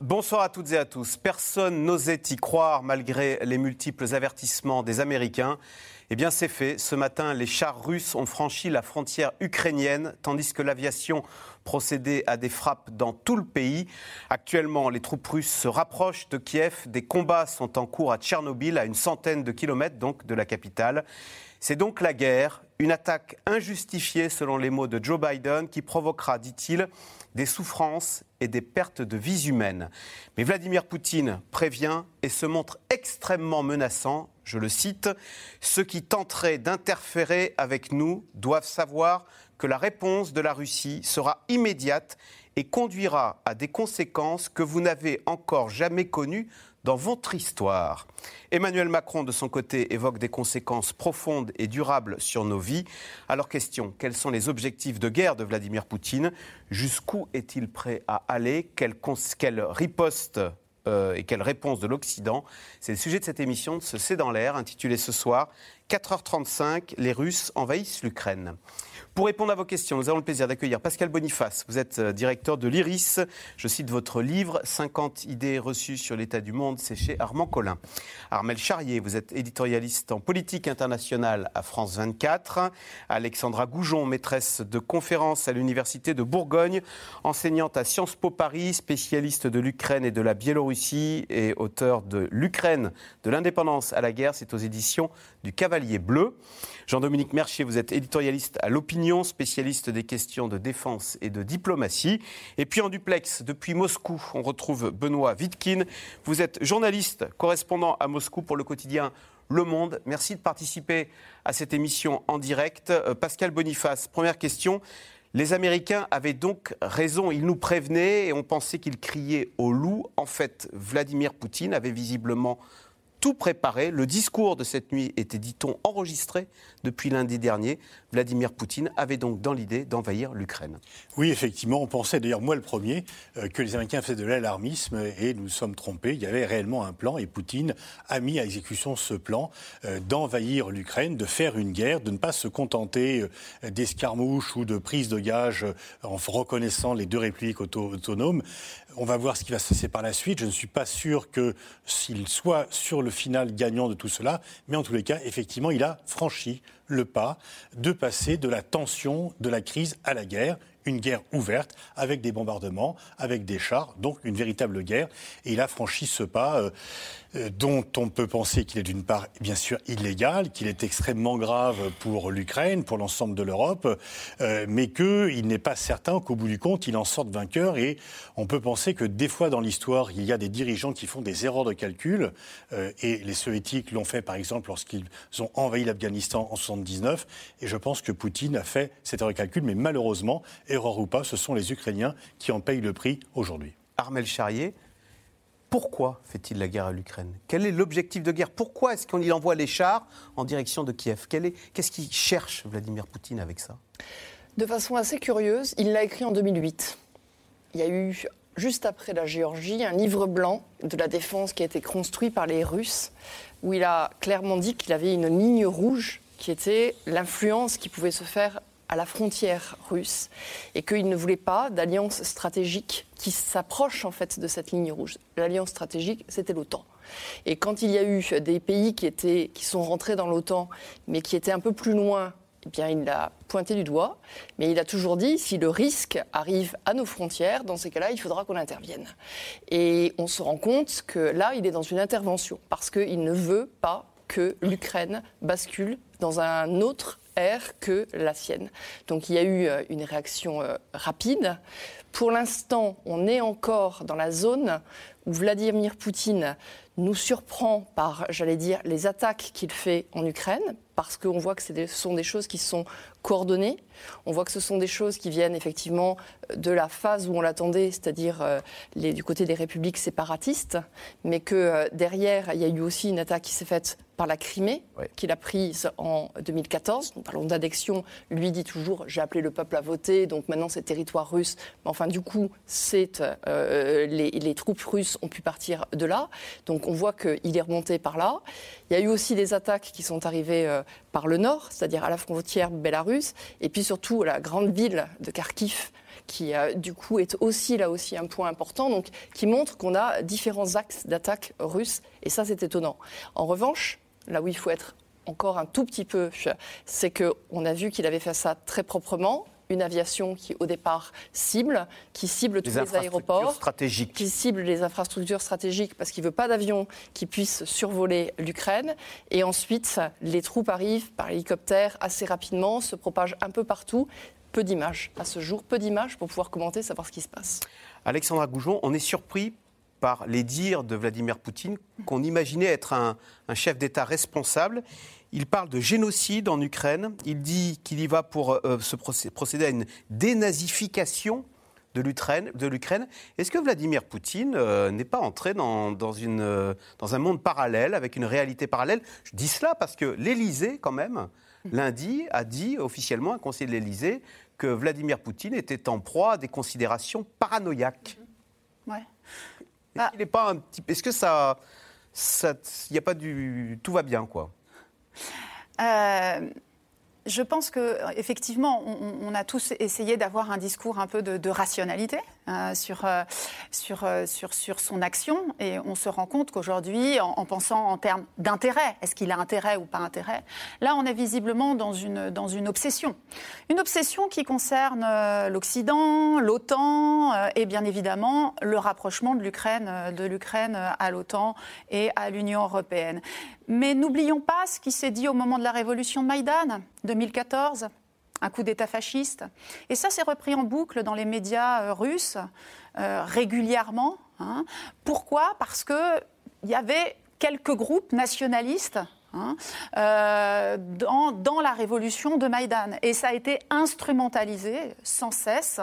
Bonsoir à toutes et à tous. Personne n'osait y croire malgré les multiples avertissements des Américains. Eh bien, c'est fait. Ce matin, les chars russes ont franchi la frontière ukrainienne, tandis que l'aviation procédait à des frappes dans tout le pays. Actuellement, les troupes russes se rapprochent de Kiev. Des combats sont en cours à Tchernobyl, à une centaine de kilomètres donc de la capitale. C'est donc la guerre, une attaque injustifiée selon les mots de Joe Biden qui provoquera, dit-il, des souffrances et des pertes de vies humaines. Mais Vladimir Poutine prévient et se montre extrêmement menaçant. Je le cite, Ceux qui tenteraient d'interférer avec nous doivent savoir que la réponse de la Russie sera immédiate et conduira à des conséquences que vous n'avez encore jamais connues dans votre histoire. Emmanuel Macron, de son côté, évoque des conséquences profondes et durables sur nos vies. Alors question, quels sont les objectifs de guerre de Vladimir Poutine? Jusqu'où est-il prêt à aller? Quelle, riposte euh, et quelle réponse de l'Occident? C'est le sujet de cette émission de ce C'est dans l'air, intitulée ce soir 4h35, les Russes envahissent l'Ukraine. Pour répondre à vos questions, nous avons le plaisir d'accueillir Pascal Boniface. Vous êtes euh, directeur de l'IRIS. Je cite votre livre 50 idées reçues sur l'état du monde. C'est chez Armand Collin. Armel Charrier, vous êtes éditorialiste en politique internationale à France 24. Alexandra Goujon, maîtresse de conférences à l'Université de Bourgogne, enseignante à Sciences Po Paris, spécialiste de l'Ukraine et de la Biélorussie et auteur de L'Ukraine, de l'indépendance à la guerre. C'est aux éditions du Cavalier Bleu. Jean-Dominique Mercier, vous êtes éditorialiste à l'opinion, spécialiste des questions de défense et de diplomatie. Et puis en duplex, depuis Moscou, on retrouve Benoît Vitkin. Vous êtes journaliste, correspondant à Moscou pour le quotidien Le Monde. Merci de participer à cette émission en direct. Euh, Pascal Boniface, première question. Les Américains avaient donc raison, ils nous prévenaient et on pensait qu'ils criaient au loup. En fait, Vladimir Poutine avait visiblement tout préparé. Le discours de cette nuit était, dit-on, enregistré depuis lundi dernier. Vladimir Poutine avait donc dans l'idée d'envahir l'Ukraine. Oui, effectivement, on pensait, d'ailleurs moi le premier, euh, que les Américains faisaient de l'alarmisme et nous nous sommes trompés. Il y avait réellement un plan et Poutine a mis à exécution ce plan euh, d'envahir l'Ukraine, de faire une guerre, de ne pas se contenter euh, d'escarmouches ou de prises de gages en reconnaissant les deux républiques autonomes. On va voir ce qui va se passer par la suite. Je ne suis pas sûr que s'il soit sur le final gagnant de tout cela, mais en tous les cas, effectivement, il a franchi le pas de passer de la tension de la crise à la guerre une guerre ouverte avec des bombardements, avec des chars, donc une véritable guerre. Et il a franchi ce pas euh, dont on peut penser qu'il est d'une part bien sûr illégal, qu'il est extrêmement grave pour l'Ukraine, pour l'ensemble de l'Europe, euh, mais qu'il n'est pas certain qu'au bout du compte, il en sorte vainqueur. Et on peut penser que des fois dans l'histoire, il y a des dirigeants qui font des erreurs de calcul, et les soviétiques l'ont fait par exemple lorsqu'ils ont envahi l'Afghanistan en 79. Et je pense que Poutine a fait cette erreur de calcul, mais malheureusement, erreur ou pas, ce sont les Ukrainiens qui en payent le prix aujourd'hui. Armel Charrier, pourquoi fait-il la guerre à l'Ukraine? Quel est l'objectif de guerre? Pourquoi est-ce qu'on y envoie les chars en direction de Kiev? Qu'est-ce qu'il cherche Vladimir Poutine avec ça? De façon assez curieuse, il l'a écrit en 2008. Il y a eu, juste après la Géorgie, un livre blanc de la défense qui a été construit par les Russes, où il a clairement dit qu'il avait une ligne rouge qui était l'influence qui pouvait se faire à la frontière russe et qu'il ne voulait pas d'alliance stratégique qui s'approche en fait de cette ligne rouge. L'alliance stratégique, c'était l'OTAN. Et quand il y a eu des pays qui, étaient, qui sont rentrés dans l'OTAN, mais qui étaient un peu plus loin, eh bien, il l'a pointé du doigt, mais il a toujours dit si le risque arrive à nos frontières, dans ces cas-là, il faudra qu'on intervienne. Et on se rend compte que là, il est dans une intervention, parce qu'il ne veut pas que l'Ukraine bascule dans un autre que la sienne. Donc il y a eu euh, une réaction euh, rapide. Pour l'instant, on est encore dans la zone où Vladimir Poutine nous surprend par, j'allais dire, les attaques qu'il fait en Ukraine, parce qu'on voit que ce sont des choses qui sont coordonnées. On voit que ce sont des choses qui viennent effectivement de la phase où on l'attendait, c'est-à-dire euh, du côté des républiques séparatistes, mais que euh, derrière, il y a eu aussi une attaque qui s'est faite par la Crimée, qu'il a prise en 2014. Nous parlons d'annexion. Lui dit toujours j'ai appelé le peuple à voter, donc maintenant c'est territoire russe. Mais enfin, du coup, c'est euh, les, les, troupes russes ont pu partir de là. Donc on voit qu'il est remonté par là. Il y a eu aussi des attaques qui sont arrivées euh, par le nord, c'est-à-dire à la frontière bélarusse, et puis surtout la grande ville de Kharkiv qui euh, du coup est aussi là aussi un point important, donc qui montre qu'on a différents axes d'attaque russes, et ça c'est étonnant. En revanche, là où il faut être encore un tout petit peu, c'est qu'on a vu qu'il avait fait ça très proprement, une aviation qui, au départ, cible, qui cible tous les aéroports, stratégiques. qui cible les infrastructures stratégiques parce qu'il ne veut pas d'avion qui puisse survoler l'Ukraine. Et ensuite, les troupes arrivent par hélicoptère assez rapidement, se propagent un peu partout. Peu d'images à ce jour, peu d'images pour pouvoir commenter, savoir ce qui se passe. Alexandra Goujon, on est surpris par les dires de Vladimir Poutine qu'on imaginait être un, chef d'État responsable. Il parle de génocide en Ukraine. Il dit qu'il y va pour euh, se procéder à une dénazification de l'Ukraine. Est-ce que Vladimir Poutine euh, n'est pas entré dans, une, euh, dans un monde parallèle, avec une réalité parallèle? Je dis cela parce que l'Élysée, quand même, lundi, a dit officiellement, un conseiller de l'Élysée, que Vladimir Poutine était en proie à des considérations paranoïaques. Ouais. Est-ce qu'il pas un petit. Est-ce que ça. Il n'y a pas du. Tout va bien, quoi? Euh, je pense que effectivement, on, a tous essayé d'avoir un discours un peu de, rationalité euh, sur, euh, sur, son action, et on se rend compte qu'aujourd'hui, en, pensant en termes d'intérêt, est-ce qu'il a intérêt ou pas intérêt Là, on est visiblement dans une, dans une obsession, une obsession qui concerne l'Occident, l'OTAN, et bien évidemment le rapprochement de l'Ukraine, de l'Ukraine à l'OTAN et à l'Union européenne. Mais n'oublions pas ce qui s'est dit au moment de la révolution de Maïdan, 2014, un coup d'État fasciste. Et ça s'est repris en boucle dans les médias euh, russes euh, régulièrement. Hein. Pourquoi? Parce qu'il y avait quelques groupes nationalistes hein, euh, dans, dans, la révolution de Maïdan. Et ça a été instrumentalisé sans cesse.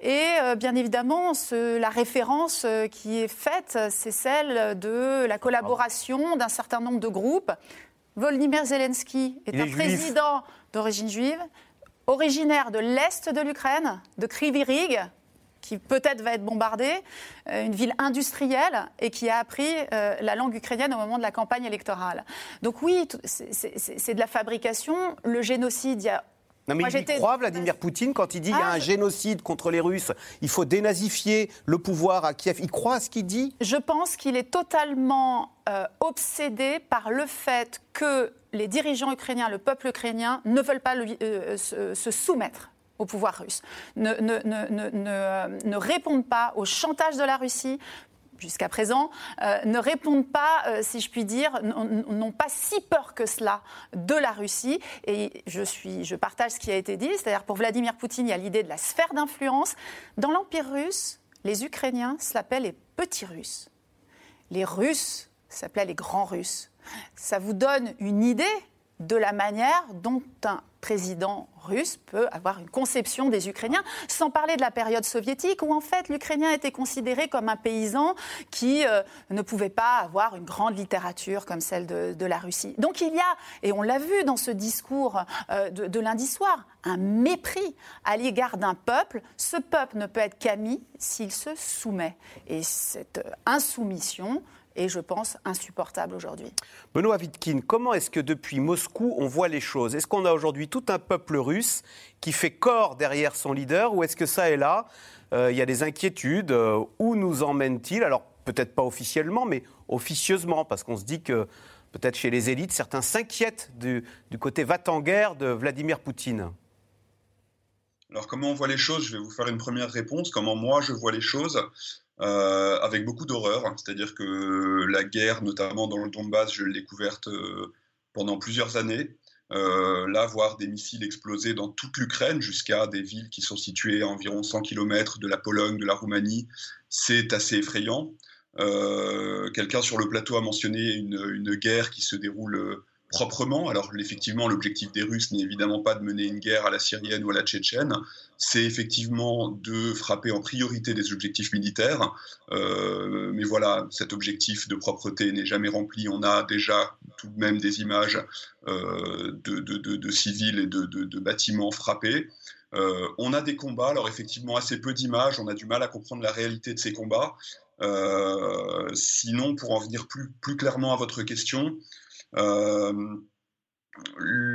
Et euh, bien évidemment, la référence qui est faite, c'est celle de la collaboration d'un certain nombre de groupes. Volodymyr Zelensky est, un président d'origine juive, originaire de l'est de l'Ukraine, de Kryvyi qui peut-être va être bombardée, euh, une ville industrielle et qui a appris la langue ukrainienne au moment de la campagne électorale. Donc oui, c'est de la fabrication. Le génocide, il y a non, mais il croit, Vladimir Poutine, quand il dit qu'il y a ah, un génocide contre les Russes, il faut dénazifier le pouvoir à Kiev. Il croit à ce qu'il dit? Je pense qu'il est totalement euh, obsédé par le fait que les dirigeants ukrainiens, le peuple ukrainien, ne veulent pas euh, se, soumettre au pouvoir russe, ne, répondent pas au chantage de la Russie, jusqu'à présent, euh, ne répondent pas, euh, si je puis dire, n'ont pas si peur que cela de la Russie. Et je, suis, je partage ce qui a été dit, c'est-à-dire pour Vladimir Poutine, il y a l'idée de la sphère d'influence. Dans l'Empire russe, les Ukrainiens s'appelaient les petits Russes. Les Russes s'appelaient les grands Russes. Ça vous donne une idée de la manière dont un président russe peut avoir une conception des Ukrainiens, sans parler de la période soviétique où en fait l'Ukrainien était considéré comme un paysan qui euh, ne pouvait pas avoir une grande littérature comme celle de, la Russie. Donc il y a, et on l'a vu dans ce discours euh, de, de, lundi soir, un mépris à l'égard d'un peuple. Ce peuple ne peut être qu'ami s'il se soumet. Et cette insoumission, et je pense insupportable aujourd'hui. Benoît Wittkin, comment est-ce que depuis Moscou on voit les choses? Est-ce qu'on a aujourd'hui tout un peuple russe qui fait corps derrière son leader ou est-ce que ça est là? Euh, Il y a des inquiétudes. Euh, où nous emmène-t-il? Alors peut-être pas officiellement, mais officieusement, parce qu'on se dit que peut-être chez les élites, certains s'inquiètent du, du côté va-t-en-guerre de Vladimir Poutine. Alors comment on voit les choses? Je vais vous faire une première réponse. Comment moi je vois les choses? Euh, avec beaucoup d'horreur. C'est-à-dire que la guerre, notamment dans le Donbass, je l'ai couverte euh, pendant plusieurs années. Euh, là, voir des missiles exploser dans toute l'Ukraine, jusqu'à des villes qui sont situées à environ 100 km de la Pologne, de la Roumanie, c'est assez effrayant. Quelqu'un sur le plateau a mentionné une, guerre qui se déroule proprement. Alors effectivement, l'objectif des Russes n'est évidemment pas de mener une guerre à la syrienne ou à la tchétchène, c'est effectivement de frapper en priorité des objectifs militaires. Euh, mais voilà, cet objectif de propreté n'est jamais rempli. On a déjà tout de même des images euh, de, civils et de, bâtiments frappés. Euh, on a des combats, alors effectivement assez peu d'images, on a du mal à comprendre la réalité de ces combats. sinon, pour en venir plus, clairement à votre question,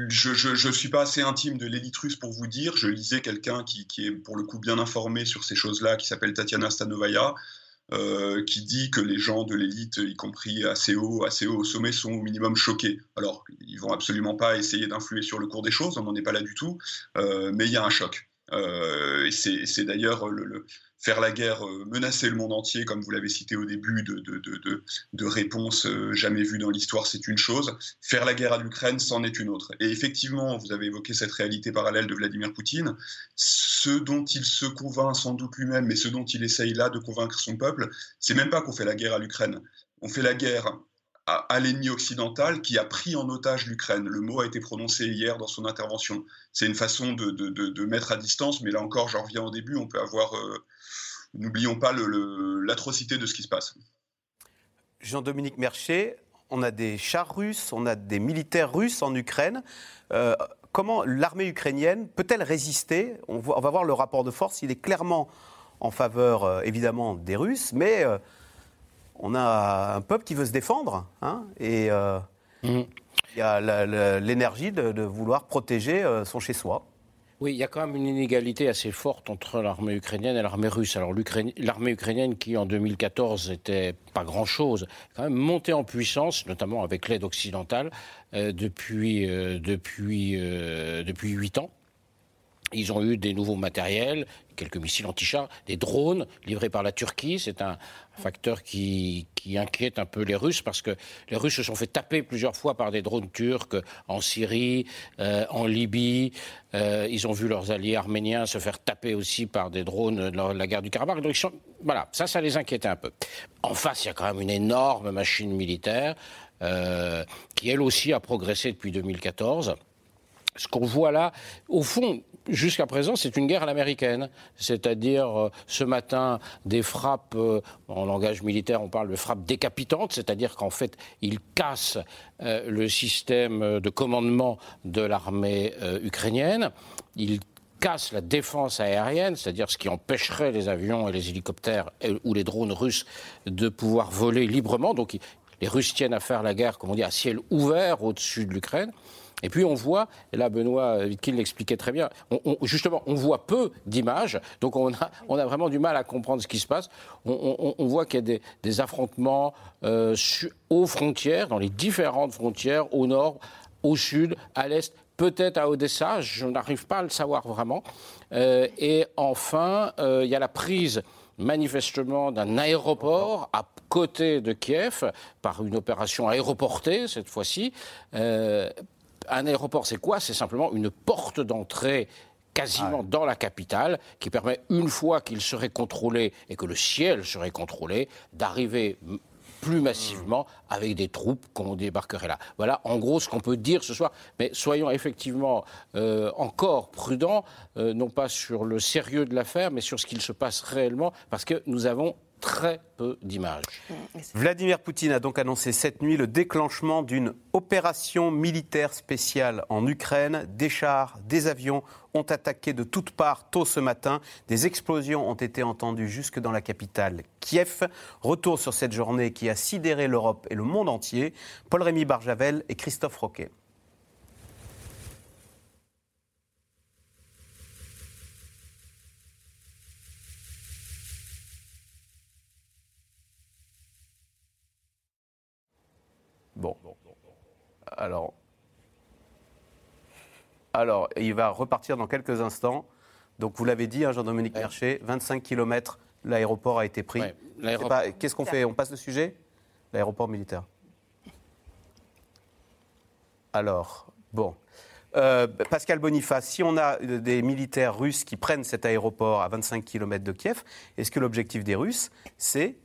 je ne suis pas assez intime de l'élite russe pour vous dire. Je lisais quelqu'un qui, est pour le coup bien informé sur ces choses-là, qui s'appelle Tatiana Stanovaya, euh, qui dit que les gens de l'élite, y compris assez haut, assez haut au sommet, sont au minimum choqués. Alors, ils vont absolument pas essayer d'influer sur le cours des choses, on n'en est pas là du tout, euh, mais il y a un choc. Et c'est d'ailleurs le, faire la guerre, euh, menacer le monde entier, comme vous l'avez cité au début, de, réponses euh, jamais vues dans l'histoire, c'est une chose. Faire la guerre à l'Ukraine, c'en est une autre. Et effectivement, vous avez évoqué cette réalité parallèle de Vladimir Poutine. Ce dont il se convainc sans doute lui-même, mais ce dont il essaye là de convaincre son peuple, c'est même pas qu'on fait la guerre à l'Ukraine. On fait la guerre à, l'ennemi occidental qui a pris en otage l'Ukraine. Le mot a été prononcé hier dans son intervention. C'est une façon de, de, mettre à distance, mais là encore, j'en reviens au début, on peut avoir euh, n'oublions pas l'atrocité de ce qui se passe. Jean-Dominique Mercher, on a des chars russes, on a des militaires russes en Ukraine. Euh, comment l'armée ukrainienne peut-elle résister? On, va voir le rapport de force, il est clairement en faveur euh, évidemment des Russes, mais on a un peuple qui veut se défendre, hein, et mmh. il y a l'énergie de, vouloir protéger son chez-soi. Oui, il y a quand même une inégalité assez forte entre l'armée ukrainienne et l'armée russe. Alors l'armée ukrainienne qui en 2014 était pas grand-chose, quand même montée en puissance, notamment avec l'aide occidentale, euh, depuis euh, depuis euh, depuis huit ans. Ils ont eu des nouveaux matériels, quelques missiles anti-chars, des drones livrés par la Turquie. C'est un facteur qui, inquiète un peu les Russes parce que les Russes se sont fait taper plusieurs fois par des drones turcs en Syrie, euh, en Libye. Euh, ils ont vu leurs alliés arméniens se faire taper aussi par des drones lors de la guerre du Karabakh. Voilà, ça, ça les inquiétait un peu. En face, il y a quand même une énorme machine militaire euh, qui, elle aussi, a progressé depuis 2014 ce qu'on voit là, au fond, jusqu'à présent, c'est une guerre à l'américaine. C'est-à-dire, euh, ce matin, des frappes, euh, en langage militaire, on parle de frappes décapitantes, c'est-à-dire qu'en fait, ils cassent euh, le système de commandement de l'armée ukrainienne. Ils cassent la défense aérienne, c'est-à-dire ce qui empêcherait les avions et les hélicoptères ou les drones russes de pouvoir voler librement. Donc, les Russes tiennent à faire la guerre, comme on dit, à ciel ouvert au-dessus de l'Ukraine. Et puis on voit, et là Benoît Vitkin l'expliquait très bien, justement, on voit peu d'images, donc on a, vraiment du mal à comprendre ce qui se passe. On, voit qu'il y a des, affrontements euh, aux frontières, dans les différentes frontières, au nord, au sud, à l'est, peut-être à Odessa, je n'arrive pas à le savoir vraiment. Euh, et enfin, euh, il y a la prise manifestement d'un aéroport à côté de Kiev par une opération aéroportée cette fois-ci un aéroport, c'est quoi? C'est simplement une porte d'entrée quasiment dans la capitale, qui permet, une fois qu'il serait contrôlé et que le ciel serait contrôlé, d'arriver plus massivement avec des troupes qu'on débarquerait là. Voilà en gros ce qu'on peut dire ce soir. Mais soyons effectivement euh, encore prudents, euh, non pas sur le sérieux de l'affaire, mais sur ce qu'il se passe réellement, parce que nous avons très peu d'images. Vladimir Poutine a donc annoncé cette nuit le déclenchement d'une opération militaire spéciale en Ukraine. Des chars, des avions ont attaqué de toutes parts tôt ce matin. Des explosions ont été entendues jusque dans la capitale, Kiev. Retour sur cette journée qui a sidéré l'Europe et le monde entier. Paul-Rémy Barjavel et Christophe Roquet. Bon. Alors, alors, il va repartir dans quelques instants. Donc, vous l'avez dit, hein, Jean-Dominique Mercher, 25 km, l'aéroport a été pris. Qu'est-ce qu'on fait? On passe le sujet? L'aéroport militaire. Alors, bon. Euh, Pascal Boniface, si on a des militaires russes qui prennent cet aéroport à 25 km de Kiev, est-ce que l'objectif des Russes, c'est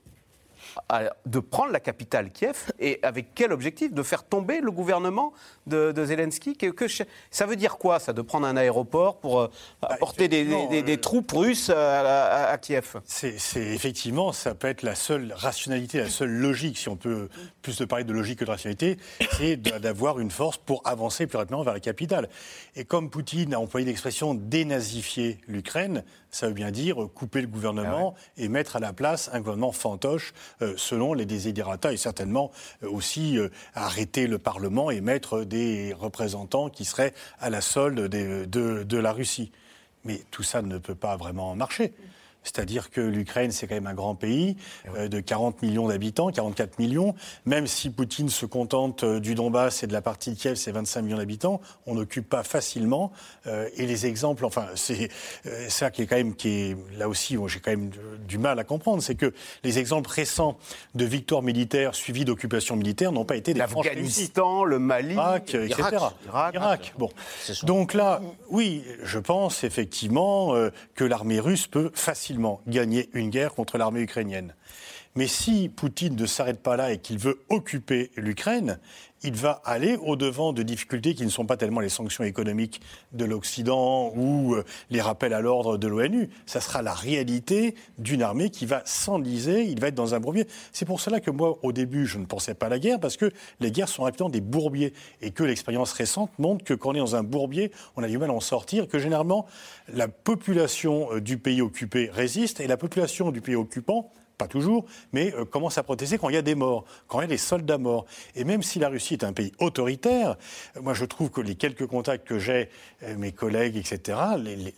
de prendre la capitale Kiev et avec quel objectif De faire tomber le gouvernement de, Zelensky que, Ça veut dire quoi, ça, de prendre un aéroport pour euh, bah, apporter des, euh, troupes russes à, Kiev C'est effectivement, ça peut être la seule rationalité, la seule logique, si on peut plus de parler de logique que de rationalité, c'est d'avoir une force pour avancer plus rapidement vers la capitale. Et comme Poutine a employé l'expression dénazifier l'Ukraine, ça veut bien dire couper le gouvernement ah et mettre à la place un gouvernement fantoche euh, selon les desiderata et certainement euh, aussi euh, arrêter le Parlement et mettre des représentants qui seraient à la solde de, de la Russie. Mais tout ça ne peut pas vraiment marcher. C'est-à-dire que l'Ukraine, c'est quand même un grand pays eh euh, de 40 millions d'habitants, 44 millions. Même si Poutine se contente euh, du Donbass et de la partie de Kiev, c'est 25 millions d'habitants, on n'occupe pas facilement. Euh, et les exemples, enfin, c'est ça qui est quand même, qui est là aussi, j'ai quand même du mal à comprendre, c'est que les exemples récents de victoires militaires suivies d'occupations militaires n'ont pas été des L'Afghanistan, le Mali, Irak, etc. Irak, Irak. Bon. Donc là, oui, je pense effectivement que l'armée russe peut facilement gagner une guerre contre l'armée ukrainienne. Mais si Poutine ne s'arrête pas là et qu'il veut occuper l'Ukraine, il va aller au-devant de difficultés qui ne sont pas tellement les sanctions économiques de l'Occident ou euh, les rappels à l'ordre de l'ONU. Ça sera la réalité d'une armée qui va s'enliser, il va être dans un bourbier. C'est pour cela que moi, au début, je ne pensais pas à la guerre, parce que les guerres sont rapidement des bourbiers, et que l'expérience récente montre que quand on est dans un bourbier, on a du mal à en sortir, que généralement, la population euh, du pays occupé résiste, et la population du pays occupant pas toujours, mais euh, commence à protester quand il y a des morts, quand il y a des soldats morts. Et même si la Russie est un pays autoritaire, euh, moi je trouve que les quelques contacts que j'ai, euh, mes collègues, etc.,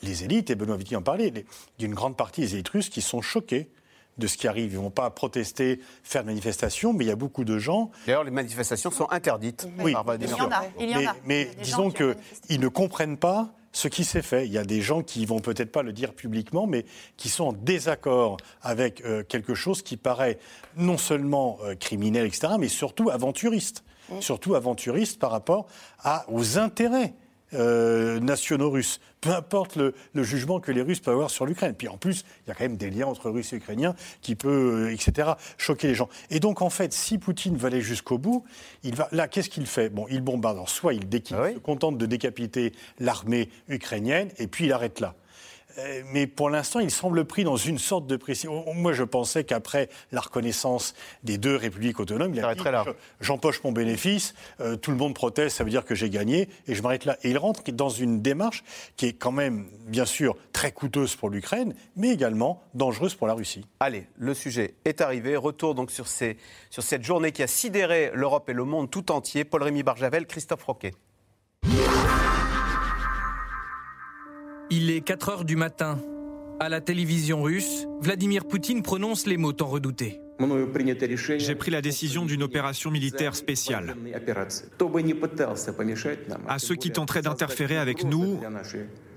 les, élites, et Benoît Vitti en parlait, d'une grande partie des élites russes qui sont choqués de ce qui arrive. Ils ne vont pas protester, faire de manifestations, mais il y a beaucoup de gens. D'ailleurs, les manifestations sont interdites. Oui, il y en a. Il y en a. Mais, mais disons qu'ils ne comprennent pas ce qui s'est fait. Il y a des gens qui vont peut-être pas le dire publiquement, mais qui sont en désaccord avec euh, quelque chose qui paraît non seulement euh, criminel, etc., mais surtout aventuriste. Mmh. Surtout aventuriste par rapport à, aux intérêts euh, nationaux russes, peu importe le, jugement que les Russes peuvent avoir sur l'Ukraine. Puis en plus, il y a quand même des liens entre Russes et Ukrainiens qui peut, euh, etc., choquer les gens. Et donc en fait, si Poutine va aller jusqu'au bout, il va là, qu'est-ce qu'il fait? Bon, il bombarde. Alors, soit il, ah se contente de décapiter l'armée ukrainienne, et puis il arrête là. Euh, mais pour l'instant, il semble pris dans une sorte de précision. Moi, je pensais qu'après la reconnaissance des deux républiques autonomes, il a j'empoche mon bénéfice, euh, tout le monde proteste, ça veut dire que j'ai gagné, et je m'arrête là. Et il rentre dans une démarche qui est quand même, bien sûr, très coûteuse pour l'Ukraine, mais également dangereuse pour la Russie. Allez, le sujet est arrivé. Retour donc sur, ces, sur cette journée qui a sidéré l'Europe et le monde tout entier. Paul-Rémy Barjavel, Christophe Roquet. Il est 4 heures du matin. À la télévision russe, Vladimir Poutine prononce les mots tant redoutés. J'ai pris la décision d'une opération militaire spéciale. À ceux qui tenteraient d'interférer avec nous,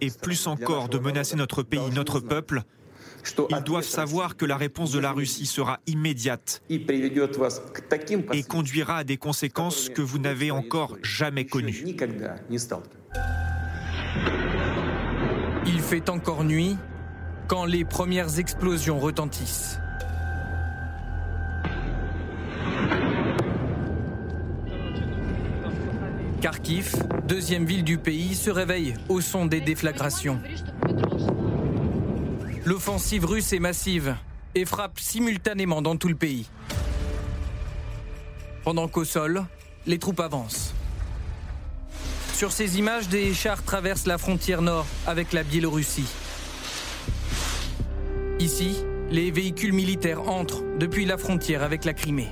et plus encore de menacer notre pays, notre peuple, ils doivent savoir que la réponse de la Russie sera immédiate et conduira à des conséquences que vous n'avez encore jamais connues. Fait encore nuit quand les premières explosions retentissent. Kharkiv, deuxième ville du pays, se réveille au son des déflagrations. L'offensive russe est massive et frappe simultanément dans tout le pays. Pendant qu'au sol, les troupes avancent. Sur ces images, des chars traversent la frontière nord avec la Biélorussie. Ici, les véhicules militaires entrent depuis la frontière avec la Crimée.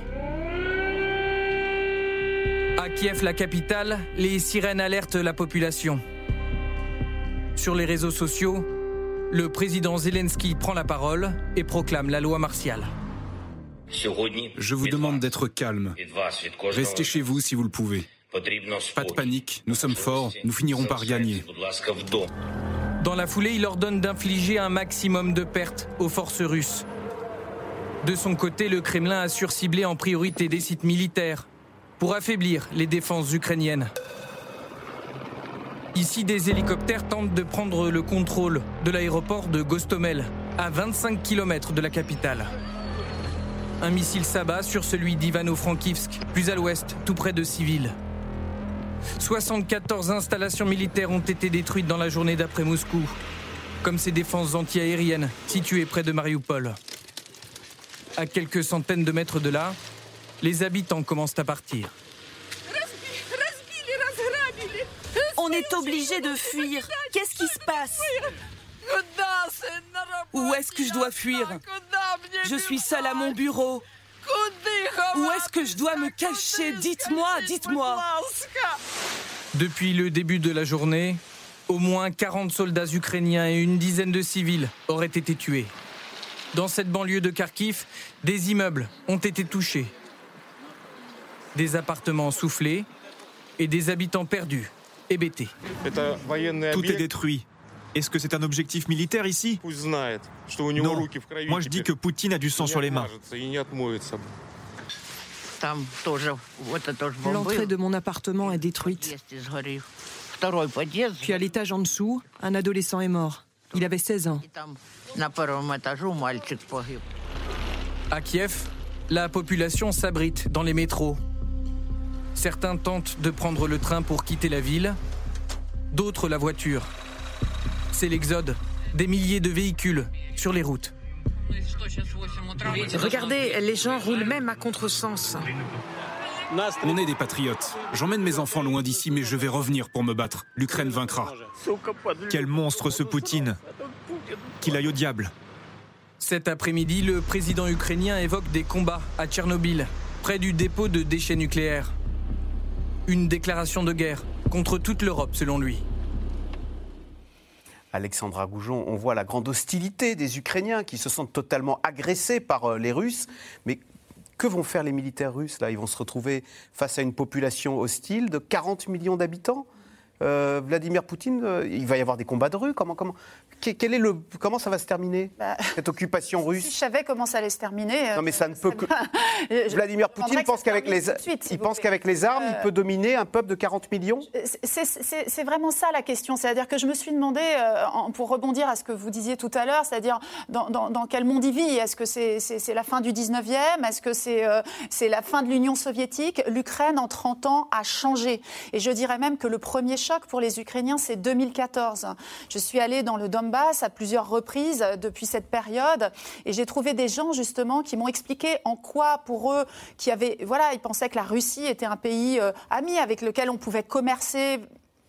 À Kiev, la capitale, les sirènes alertent la population. Sur les réseaux sociaux, le président Zelensky prend la parole et proclame la loi martiale. Je vous demande d'être calme. Restez chez vous si vous le pouvez. Pas de panique, nous sommes forts, nous finirons par gagner. Dans la foulée, il ordonne d'infliger un maximum de pertes aux forces russes. De son côté, le Kremlin a surciblé en priorité des sites militaires pour affaiblir les défenses ukrainiennes. Ici, des hélicoptères tentent de prendre le contrôle de l'aéroport de Gostomel, à 25 km de la capitale. Un missile s'abat sur celui d'Ivano-Frankivsk, plus à l'ouest, tout près de Civil. 74 installations militaires ont été détruites dans la journée d'après Moscou, comme ces défenses antiaériennes situées près de Mariupol. À quelques centaines de mètres de là, les habitants commencent à partir. On est obligé de fuir. Qu'est-ce qui se passe? Où est-ce que je dois fuir? Je suis seule à mon bureau. Où est-ce que je dois me cacher? Dites-moi, dites-moi. Depuis le début de la journée, au moins 40 soldats ukrainiens et une dizaine de civils auraient été tués. Dans cette banlieue de Kharkiv, des immeubles ont été touchés. Des appartements soufflés et des habitants perdus, hébétés. Tout est détruit. Est-ce que c'est un objectif militaire ici? Non. Moi je dis que Poutine a du sang sur les mains. L'entrée de mon appartement est détruite. Puis à l'étage en dessous, un adolescent est mort. Il avait 16 ans. À Kiev, la population s'abrite dans les métros. Certains tentent de prendre le train pour quitter la ville, d'autres la voiture. C'est l'exode des milliers de véhicules sur les routes. Regardez, les gens roulent même à contresens. On est des patriotes. J'emmène mes enfants loin d'ici, mais je vais revenir pour me battre. L'Ukraine vaincra. Quel monstre ce Poutine Qu'il aille au diable. Cet après-midi, le président ukrainien évoque des combats à Tchernobyl, près du dépôt de déchets nucléaires. Une déclaration de guerre contre toute l'Europe, selon lui. Alexandra Goujon, on voit la grande hostilité des Ukrainiens qui se sentent totalement agressés par euh, les Russes. Mais que vont faire les militaires russes là? Ils vont se retrouver face à une population hostile de 40 millions d'habitants? Euh, Vladimir Poutine, euh, il va y avoir des combats de rue. Comment, comment, quel est le, comment ça va se terminer Bah, cette occupation russe? Si je savais comment ça allait se terminer. euh, Non, mais ça ne peut que. Vladimir Poutine pense qu'avec les, suite, il pense qu'avec les armes, il peut dominer un peuple de 40 millions? C'est- vraiment ça la question. C'est-à-dire que je me suis demandé, pour rebondir à ce que vous disiez tout à l'heure, c'est-à-dire dans, dans- dans quel monde il vit? Est-ce que c'est c'est- c'est la fin du 19e Est-ce que c'est c'est la fin de l'Union soviétique? L'Ukraine, en 30 ans, a changé. Et je dirais même que le premier choc pour les Ukrainiens, c'est 2014. Je suis allée dans le Donbass à plusieurs reprises euh, depuis cette période et j'ai trouvé des gens, justement, qui m'ont expliqué en quoi, pour eux, qui avaient. Voilà, ils pensaient que la Russie était un pays euh, ami avec lequel on pouvait commercer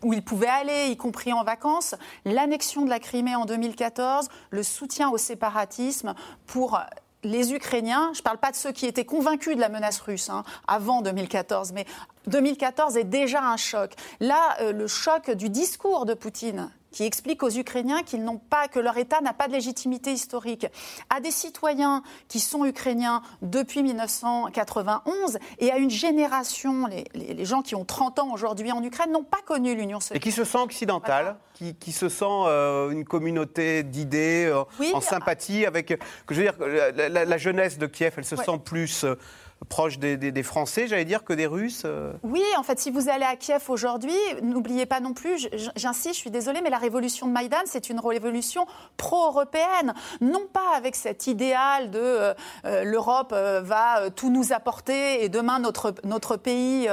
où ils pouvaient aller, y compris en vacances, l'annexion de la Crimée en 2014, le soutien au séparatisme pour les Ukrainiens, je ne parle pas de ceux qui étaient convaincus de la menace russe hein, avant 2014, mais 2014 est déjà un choc. Là, euh, le choc du discours de Poutine qui explique aux Ukrainiens qu'ils n'ont pas, que leur État n'a pas de légitimité historique, à des citoyens qui sont ukrainiens depuis 1991 et à une génération, les, les- les gens qui ont 30 ans aujourd'hui en Ukraine n'ont pas connu l'Union Et soviétique. qui se sent occidental, qui, qui se sent euh, une communauté d'idées, euh, Oui. en sympathie avec. Que je veux dire, la, la- la jeunesse de Kiev, elle se Ouais. sent plus euh, proche des, Français, j'allais dire, que des Russes. euh. Oui, en fait, si vous allez à Kiev aujourd'hui, n'oubliez pas non plus, j'insiste, je suis désolée, mais la révolution de Maïdan, c'est une révolution pro-européenne. Non pas avec cet idéal de euh, euh, l'Europe va tout nous apporter et demain notre, notre pays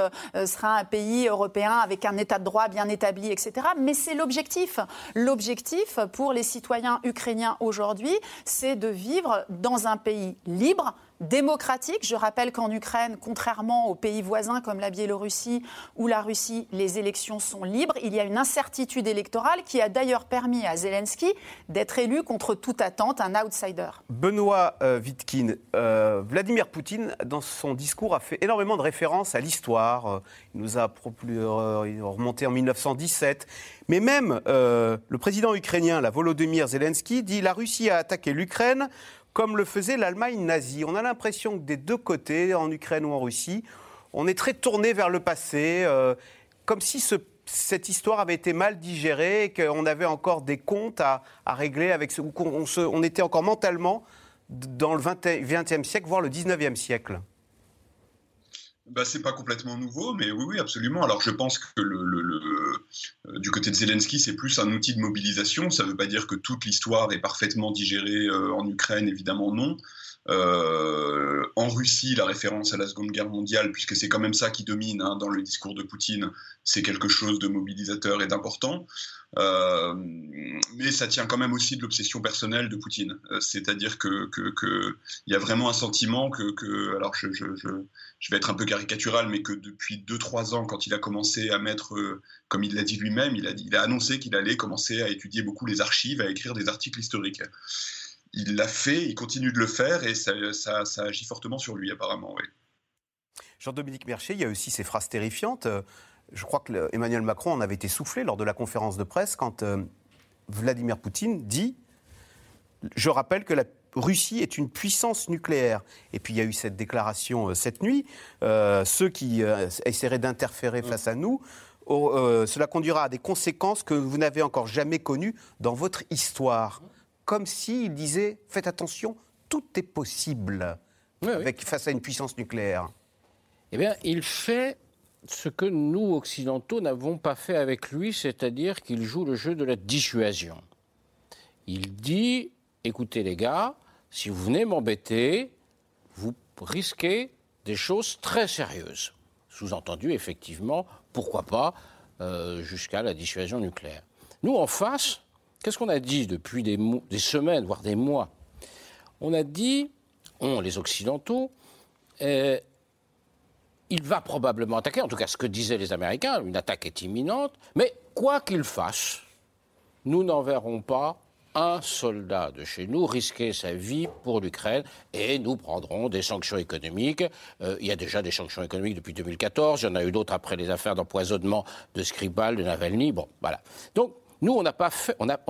sera un pays européen avec un état de droit bien établi, etc. Mais c'est l'objectif. L'objectif pour les citoyens ukrainiens aujourd'hui, c'est de vivre dans un pays libre, démocratique. Je rappelle qu'en Ukraine, contrairement aux pays voisins comme la Biélorussie ou la Russie, les élections sont libres. Il y a une incertitude électorale qui a d'ailleurs permis à Zelensky d'être élu contre toute attente, un outsider. Benoît euh, Vitkin, euh, Vladimir Poutine, dans son discours, a fait énormément de références à l'histoire. Il nous a euh, remonté en 1917. Mais même euh, le président ukrainien, la Volodymyr Zelensky, dit la Russie a attaqué l'Ukraine comme le faisait l'Allemagne nazie. On a l'impression que des deux côtés, en Ukraine ou en Russie, on est très tourné vers le passé, euh, comme si ce- cette histoire avait été mal digérée et qu'on avait encore des comptes à, régler avec ou qu'on était encore mentalement dans le 20 20e siècle, voire le 19e siècle. Bah, c'est pas complètement nouveau, mais oui, oui, absolument. Alors, je pense que le, euh, du côté de Zelensky, c'est plus un outil de mobilisation. Ça ne veut pas dire que toute l'histoire est parfaitement digérée euh, en Ukraine, évidemment non. Euh, en Russie, la référence à la Seconde Guerre mondiale, puisque c'est quand même ça qui domine hein, dans le discours de Poutine, c'est quelque chose de mobilisateur et d'important. Euh, mais ça tient quand même aussi de l'obsession personnelle de Poutine. Euh, c'est-à-dire qu'il y a vraiment un sentiment que, alors je, vais être un peu caricatural, mais que depuis 2-3 ans, quand il a commencé à mettre, comme il l'a dit lui-même, il a, annoncé qu'il allait commencer à étudier beaucoup les archives, à écrire des articles historiques il l'a fait, il continue de le faire et ça, agit fortement sur lui apparemment. Jean-Dominique Mercher, il y a aussi ces phrases terrifiantes. Euh, je crois que Emmanuel Macron en avait été soufflé lors de la conférence de presse quand euh, Vladimir Poutine dit Je rappelle que la Russie est une puissance nucléaire. Et puis il y a eu cette déclaration euh, cette nuit. ceux qui essaieraient d'interférer face à nous, cela conduira à des conséquences que vous n'avez encore jamais connues dans votre histoire comme s'il disait faites attention, tout est possible Avec, face à une puissance nucléaire. Eh bien, il fait ce que nous, occidentaux, n'avons pas fait avec lui, c'est-à-dire qu'il joue le jeu de la dissuasion. Il dit écoutez les gars, si vous venez m'embêter, vous risquez des choses très sérieuses. Sous-entendu, effectivement, pourquoi pas euh, jusqu'à la dissuasion nucléaire. Nous, en face, Qu'est-ce qu'on a dit depuis des, semaines, voire des mois? On a dit, on, les Occidentaux, euh, il va probablement attaquer, en tout cas ce que disaient les Américains, une attaque est imminente, mais quoi qu'il fasse, nous n'enverrons pas un soldat de chez nous risquer sa vie pour l'Ukraine et nous prendrons des sanctions économiques. Euh, il y a déjà des sanctions économiques depuis 2014, il y en a eu d'autres après les affaires d'empoisonnement de Skripal, de Navalny. Bon, voilà. Donc, nous, on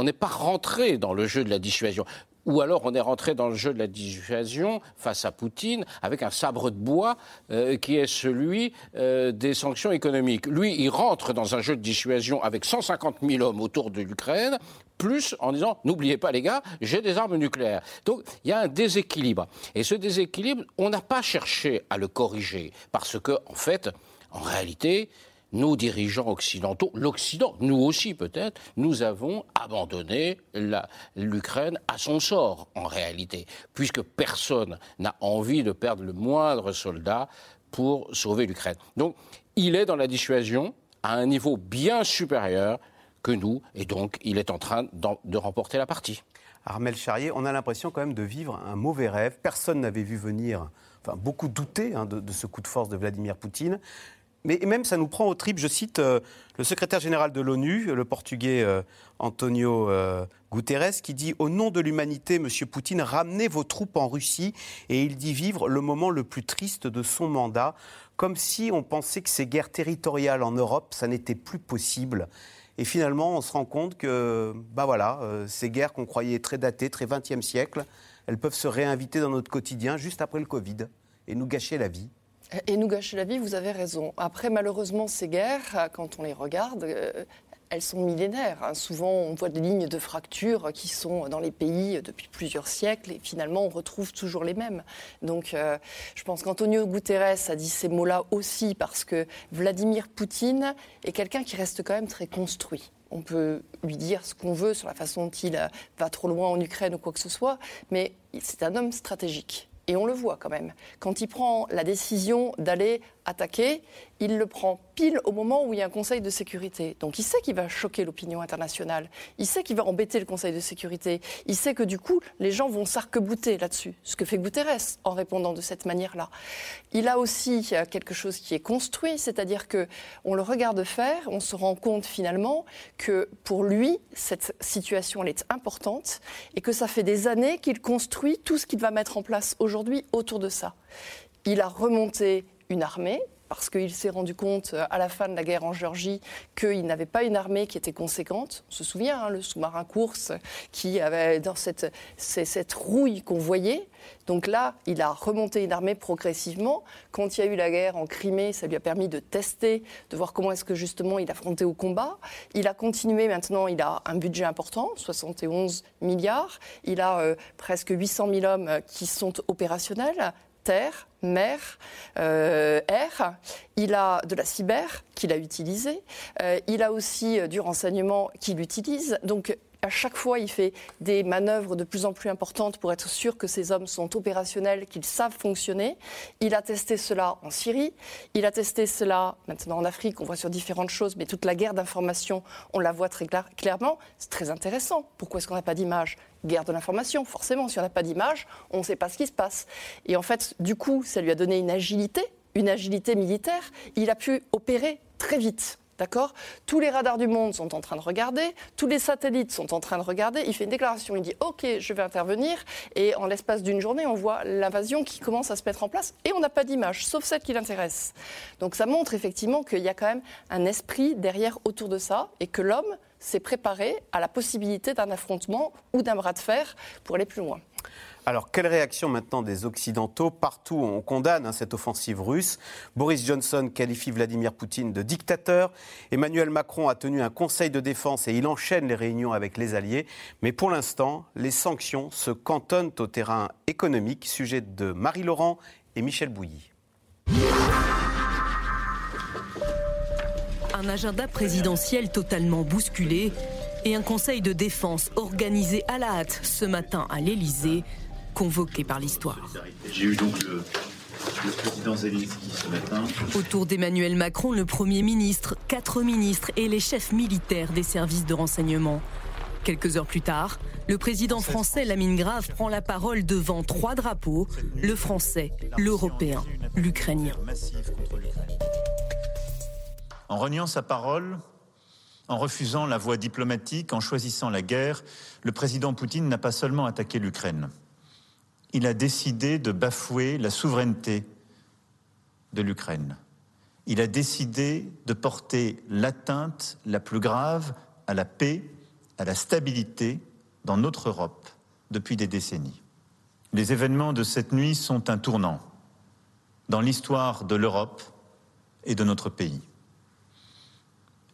n'est pas rentré dans le jeu de la dissuasion. Ou alors on est rentré dans le jeu de la dissuasion face à Poutine avec un sabre de bois euh, qui est celui euh, des sanctions économiques. Lui, il rentre dans un jeu de dissuasion avec 150 000 hommes autour de l'Ukraine, plus en disant n'oubliez pas les gars, j'ai des armes nucléaires. Donc il y a un déséquilibre. Et ce déséquilibre, on n'a pas cherché à le corriger parce que, en fait, en réalité, nos dirigeants occidentaux, l'Occident, nous aussi peut-être, nous avons abandonné l'Ukraine à son sort en réalité, puisque personne n'a envie de perdre le moindre soldat pour sauver l'Ukraine. Donc il est dans la dissuasion à un niveau bien supérieur que nous, et donc il est en train de remporter la partie. Armel Charrier, on a l'impression quand même de vivre un mauvais rêve. Personne n'avait vu venir, enfin beaucoup douté hein, de, ce coup de force de Vladimir Poutine. Mais même, ça nous prend au trip. Je cite euh, le secrétaire général de l'ONU, le portugais euh, Antonio euh, Guterres, qui dit Au nom de l'humanité, Monsieur Poutine, ramenez vos troupes en Russie. Et il dit vivre le moment le plus triste de son mandat, comme si on pensait que ces guerres territoriales en Europe, ça n'était plus possible. Et finalement, on se rend compte que, bah voilà, ces guerres qu'on croyait très datées, très 20e siècle, elles peuvent se réinviter dans notre quotidien juste après le Covid et nous gâcher la vie. Et nous gâcher la vie, vous avez raison. Après, malheureusement, ces guerres, quand on les regarde, euh, elles sont millénaires. Hein. Souvent, on voit des lignes de fracture qui sont dans les pays depuis plusieurs siècles et finalement, on retrouve toujours les mêmes. Donc, euh, je pense qu'Antonio Guterres a dit ces mots-là aussi parce que Vladimir Poutine est quelqu'un qui reste quand même très construit. On peut lui dire ce qu'on veut sur la façon dont il va trop loin en Ukraine ou quoi que ce soit, mais c'est un homme stratégique. Et on le voit quand même. Quand il prend la décision d'aller attaquer, il le prend pile au moment où il y a un Conseil de sécurité. Donc il sait qu'il va choquer l'opinion internationale. Il sait qu'il va embêter le Conseil de sécurité. Il sait que du coup, les gens vont s'arc-bouter là-dessus. Ce que fait Guterres en répondant de cette manière-là. Il a aussi quelque chose qui est construit, c'est-à-dire que on le regarde faire, on se rend compte finalement que pour lui, cette situation elle est importante et que ça fait des années qu'il construit tout ce qu'il va mettre en place aujourd'hui autour de ça. Il a remonté une armée, parce qu'il s'est rendu compte euh, à la fin de la guerre en Géorgie qu'il n'avait pas une armée qui était conséquente. On se souvient, hein, le sous-marin course qui avait dans cette, cette rouille qu'on voyait. Donc là, il a remonté une armée progressivement. Quand il y a eu la guerre en Crimée, ça lui a permis de tester, de voir comment est-ce que justement il affrontait au combat. Il a continué maintenant, il a un budget important, 71 milliards. Il a euh, presque 800 000 hommes qui sont opérationnels, terre, mer, euh, air. Il a de la cyber qu'il a utilisé. Euh, il a aussi euh, du renseignement qu'il utilise. Donc à chaque fois, il fait des manœuvres de plus en plus importantes pour être sûr que ces hommes sont opérationnels, qu'ils savent fonctionner. Il a testé cela en Syrie, il a testé cela maintenant en Afrique, on voit sur différentes choses, mais toute la guerre d'information, on la voit très clairement. C'est très intéressant. Pourquoi est-ce qu'on n'a pas d'image? Guerre de l'information, forcément, si on n'a pas d'image, on ne sait pas ce qui se passe. Et en fait, du coup, ça lui a donné une agilité, une agilité militaire. Il a pu opérer très vite. D'accord? Tous les radars du monde sont en train de regarder, tous les satellites sont en train de regarder. Il fait une déclaration, il dit OK, je vais intervenir. Et en l'espace d'une journée, on voit l'invasion qui commence à se mettre en place et on n'a pas d'image, sauf celle qui l'intéresse. Donc ça montre effectivement qu'il y a quand même un esprit derrière autour de ça et que l'homme s'est préparé à la possibilité d'un affrontement ou d'un bras de fer pour aller plus loin. Alors, quelle réaction maintenant des Occidentaux Partout, on condamne hein, cette offensive russe? Boris Johnson qualifie Vladimir Poutine de dictateur. Emmanuel Macron a tenu un conseil de défense et il enchaîne les réunions avec les alliés. Mais pour l'instant, les sanctions se cantonnent au terrain économique. Sujet de Marie-Laurent et Michel Bouilly. Un agenda présidentiel totalement bousculé et un conseil de défense organisé à la hâte ce matin à l'Élysée convoqué par l'histoire. J'ai eu donc le, président Zelensky ce matin. Autour d'Emmanuel Macron, le Premier ministre, quatre ministres et les chefs militaires des services de renseignement. Quelques heures plus tard, le président français Lamine Grave prend la parole devant trois drapeaux, le français, l'européen, l'ukrainien. En reniant sa parole, en refusant la voie diplomatique, en choisissant la guerre, le président Poutine n'a pas seulement attaqué l'Ukraine il a décidé de bafouer la souveraineté de l'Ukraine. Il a décidé de porter l'atteinte la plus grave à la paix, à la stabilité dans notre Europe depuis des décennies. Les événements de cette nuit sont un tournant dans l'histoire de l'Europe et de notre pays.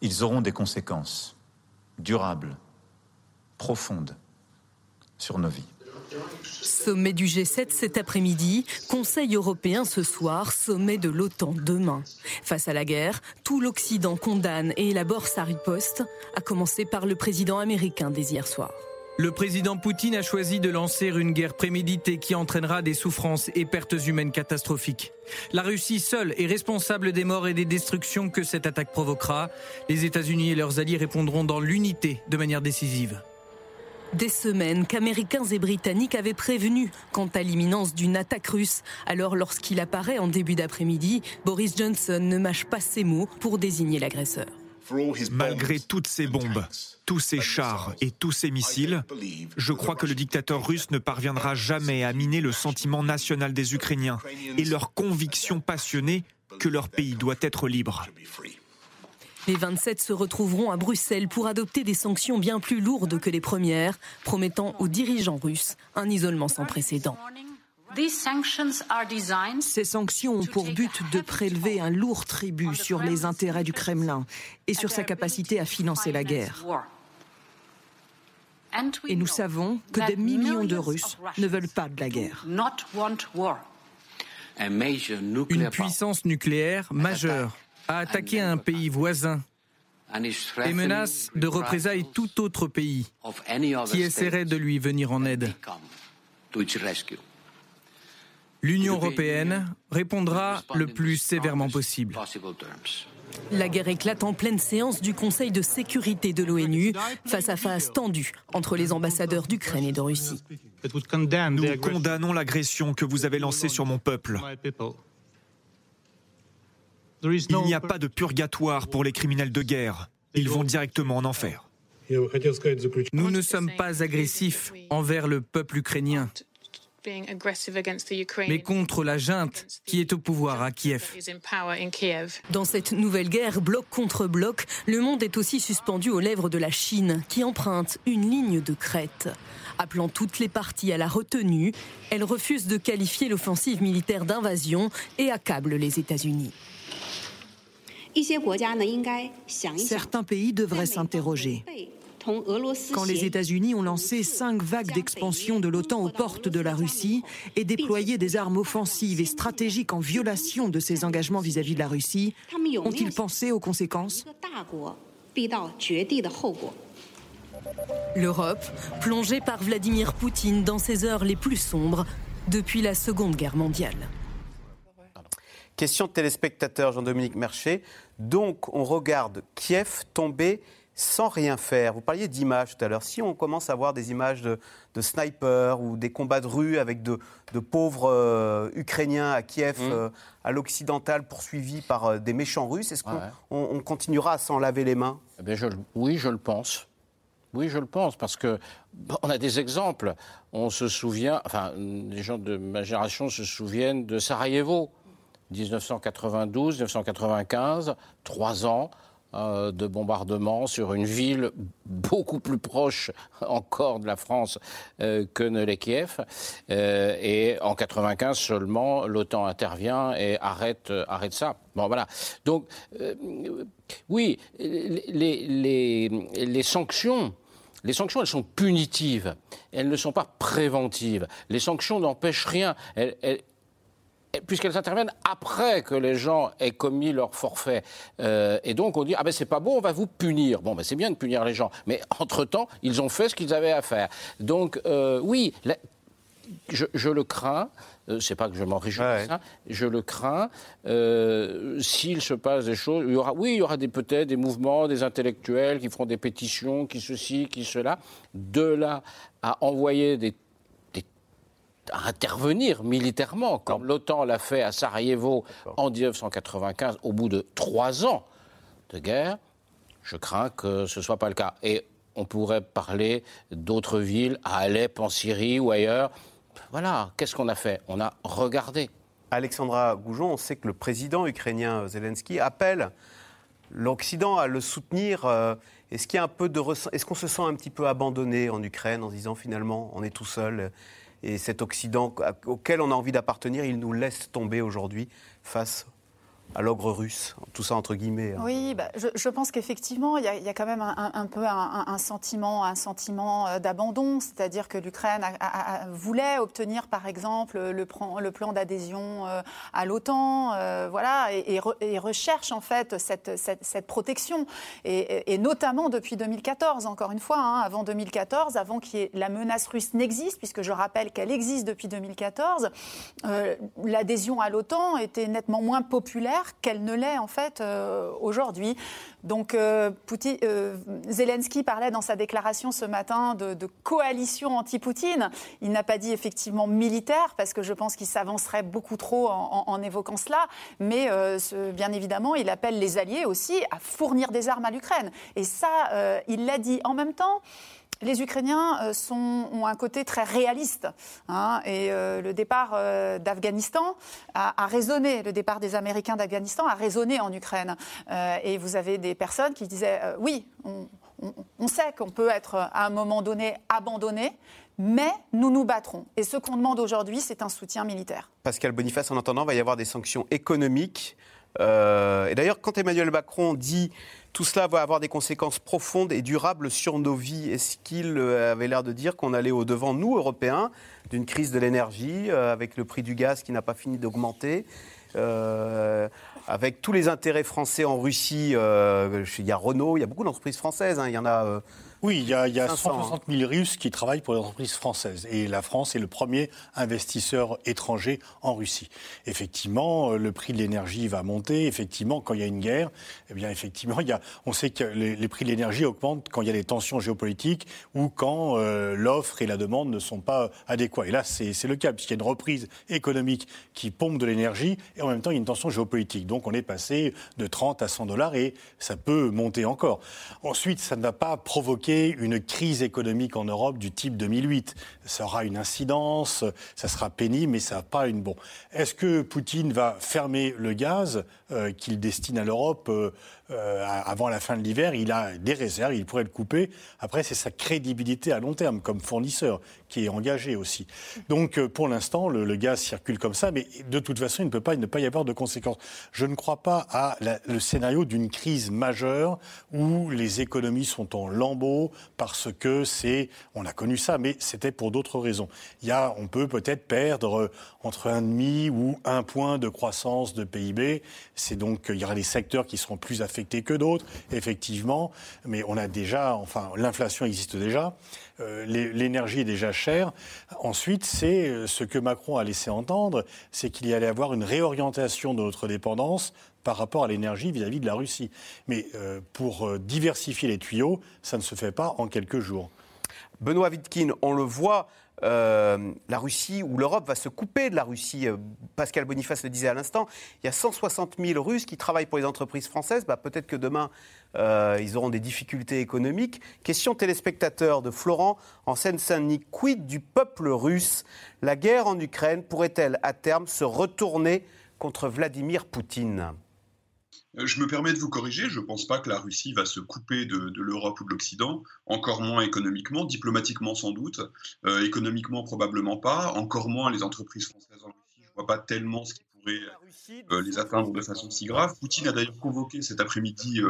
Ils auront des conséquences durables, profondes sur nos vies. Sommet du G7 cet après-midi, Conseil européen ce soir, sommet de l'OTAN demain. Face à la guerre, tout l'Occident condamne et élabore sa riposte, à commencer par le président américain dès hier soir. Le président Poutine a choisi de lancer une guerre préméditée qui entraînera des souffrances et pertes humaines catastrophiques. La Russie seule est responsable des morts et des destructions que cette attaque provoquera. Les États-Unis et leurs alliés répondront dans l'unité de manière décisive. Des semaines qu'Américains et Britanniques avaient prévenu quant à l'imminence d'une attaque russe. Alors lorsqu'il apparaît en début d'après-midi, Boris Johnson ne mâche pas ses mots pour désigner l'agresseur. Malgré toutes ces bombes, tous ces chars et tous ces missiles, je crois que le dictateur russe ne parviendra jamais à miner le sentiment national des Ukrainiens et leur conviction passionnée que leur pays doit être libre. Les 27 se retrouveront à Bruxelles pour adopter des sanctions bien plus lourdes que les premières, promettant aux dirigeants russes un isolement sans précédent. Ces sanctions ont pour but de prélever un lourd tribut sur les intérêts du Kremlin et sur sa capacité à financer la guerre. Et nous savons que des millions de Russes ne veulent pas de la guerre. Une puissance nucléaire majeure a attaqué un pays voisin et menace de représailles tout autre pays qui essaierait de lui venir en aide. L'Union européenne répondra le plus sévèrement possible. La guerre éclate en pleine séance du Conseil de sécurité de l'ONU, face à face tendue entre les ambassadeurs d'Ukraine et de Russie. Nous condamnons l'agression que vous avez lancée sur mon peuple. Il n'y a pas de purgatoire pour les criminels de guerre. Ils vont directement en enfer. Nous ne sommes pas agressifs envers le peuple ukrainien, mais contre la junte qui est au pouvoir à Kiev. Dans cette nouvelle guerre, bloc contre bloc, le monde est aussi suspendu aux lèvres de la Chine, qui emprunte une ligne de crête. Appelant toutes les parties à la retenue, elle refuse de qualifier l'offensive militaire d'invasion et accable les États-Unis. Certains pays devraient s'interroger. Quand les États-Unis ont lancé cinq vagues d'expansion de l'OTAN aux portes de la Russie et déployé des armes offensives et stratégiques en violation de ses engagements vis-à-vis de la Russie, ont-ils pensé aux conséquences L'Europe, plongée par Vladimir Poutine dans ses heures les plus sombres depuis la Seconde Guerre mondiale. Question de téléspectateur Jean-Dominique Mercher. Donc, on regarde Kiev tomber sans rien faire. Vous parliez d'images tout à l'heure. Si on commence à voir des images de, snipers ou des combats de rue avec de, pauvres euh, Ukrainiens à Kiev, mmh. euh, à l'occidental, poursuivis par euh, des méchants Russes, est-ce qu'on continuera à s'en laver les mains? Eh Oui, je le pense. Oui, je le pense, parce que on a des exemples. On se souvient, enfin, les gens de ma génération se souviennent de Sarajevo, 1992-1995, trois ans euh, de bombardement sur une ville beaucoup plus proche encore de la France euh, que ne l'est Kiev. Euh, et en 95 seulement, l'OTAN intervient et arrête, arrête ça. Bon, voilà. Donc, oui, les, sanctions. Les sanctions, elles sont punitives. Elles ne sont pas préventives. Les sanctions n'empêchent rien. Puisqu'elles interviennent après que les gens aient commis leur forfait. Euh, et donc on dit ah ben c'est pas bon, on va vous punir. Bon ben c'est bien de punir les gens, mais entre temps ils ont fait ce qu'ils avaient à faire. Donc euh, oui, je, le crains. Euh, c'est pas que je m'en réjouis ça. Je le crains. S'il se passe des choses, il y aura, oui, il y aura peut-être des mouvements, des intellectuels qui feront des pétitions, qui ceci, qui cela. De là à envoyer des à intervenir militairement, comme l'OTAN l'a fait à Sarajevo en 1995, au bout de trois ans de guerre, je crains que ce ne soit pas le cas. Et on pourrait parler d'autres villes, à Alep, en Syrie ou ailleurs. Voilà, qu'est-ce qu'on a fait? On a regardé. Alexandra Goujon, on sait que le président ukrainien Zelensky appelle l'Occident à le soutenir. Euh, est-ce qu'il y a un peu de Est-ce qu'on se sent un petit peu abandonné en Ukraine en disant finalement on est tout seul et cet Occident auquel on a envie d'appartenir, il nous laisse tomber aujourd'hui face à l'ogre russe, tout ça entre guillemets. Hein. Oui, bah, je, pense qu'effectivement, il y, a quand même un, peu un, sentiment, un sentiment euh, d'abandon, c'est-à-dire que l'Ukraine voulait obtenir, par exemple, le, plan d'adhésion euh, à l'OTAN, euh, voilà, et, recherche en fait cette, cette, protection, et, notamment depuis 2014, encore une fois, hein, avant 2014, avant que la menace russe n'existe, puisque je rappelle qu'elle existe depuis 2014, l'adhésion à l'OTAN était nettement moins populaire qu'elle ne l'est en fait euh, aujourd'hui. Donc euh, euh, Zelensky parlait dans sa déclaration ce matin de, coalition anti-Poutine. Il n'a pas dit effectivement militaire parce que je pense qu'il s'avancerait beaucoup trop en, évoquant cela. Mais bien évidemment, il appelle les alliés aussi à fournir des armes à l'Ukraine. Et ça, il l'a dit en même temps les Ukrainiens euh, sont, ont un côté très réaliste. Hein, et euh, le départ euh, d'Afghanistan a, résonné, le départ des Américains d'Afghanistan a résonné en Ukraine. et vous avez des personnes qui disaient oui, on, sait qu'on peut être à un moment donné abandonné, mais nous nous battrons. Et ce qu'on demande aujourd'hui, c'est un soutien militaire. Pascal Boniface, en attendant, va y avoir des sanctions économiques. Et d'ailleurs, quand Emmanuel Macron dit tout cela va avoir des conséquences profondes et durables sur nos vies. Est-ce qu'il euh, avait l'air de dire qu'on allait au-devant, nous, Européens, d'une crise de l'énergie, euh, avec le prix du gaz qui n'a pas fini d'augmenter euh, avec tous les intérêts français en Russie, il y a Renault, il y a beaucoup d'entreprises françaises, hein. il y en a oui, il y a, il y a 160 000 Russes qui travaillent pour les entreprises françaises. Et la France est le premier investisseur étranger en Russie. Effectivement, euh, le prix de l'énergie va monter. Effectivement, quand il y a une guerre, eh bien, effectivement, il y a, on sait que les, prix de l'énergie augmentent quand il y a des tensions géopolitiques ou quand euh, l'offre et la demande ne sont pas adéquats. Et là, c'est le cas, puisqu'il y a une reprise économique qui pompe de l'énergie et en même temps, il y a une tension géopolitique. Donc, on est passé de 30 à 100 dollars et ça peut monter encore. Ensuite, ça ne va pas provoquer une crise économique en Europe du type 2008. Ça aura une incidence, ça sera pénible, mais ça n'a pas une bon. Est-ce que Poutine va fermer le gaz euh, qu'il destine à l'Europe euh, euh, avant la fin de l'hiver? Il a des réserves, il pourrait le couper. Après, c'est sa crédibilité à long terme comme fournisseur qui est engagé aussi. Donc, pour l'instant, le, gaz circule comme ça, mais de toute façon, il ne peut pas, ne pas y avoir de conséquences. Je ne crois pas à le scénario d'une crise majeure où les économies sont en lambeaux parce que c'est, on a connu ça, mais c'était pour d'autres raisons. Il y a, on peut peut-être perdre entre un demi ou un point de croissance de PIB. C'est donc, il y aura des secteurs qui seront plus affectés que d'autres, effectivement. Mais on a déjà, enfin, l'inflation existe déjà. Euh, l'énergie est déjà chère. Ensuite, c'est euh, ce que Macron a laissé entendre, c'est qu'il y allait avoir une réorientation de notre dépendance par rapport à l'énergie vis-à-vis de la Russie. Mais euh, pour diversifier les tuyaux, ça ne se fait pas en quelques jours. Benoît Wittkin, on le voit, euh, la Russie ou l'Europe va se couper de la Russie. Euh, Pascal Boniface le disait à l'instant, il y a 160 000 Russes qui travaillent pour les entreprises françaises. Bah, Peut-être que demain, euh, ils auront des difficultés économiques. Question téléspectateur de Florent en Seine-Saint-Denis. Quid du peuple russe? La guerre en Ukraine pourrait-elle à terme se retourner contre Vladimir Poutine? Je me permets de vous corriger, je ne pense pas que la Russie va se couper de, l'Europe ou de l'Occident, encore moins économiquement, diplomatiquement sans doute, euh, économiquement probablement pas, encore moins les entreprises françaises en Russie. Je ne vois pas tellement ce qui pourrait euh, les atteindre de façon si grave. Poutine a d'ailleurs convoqué cet après-midi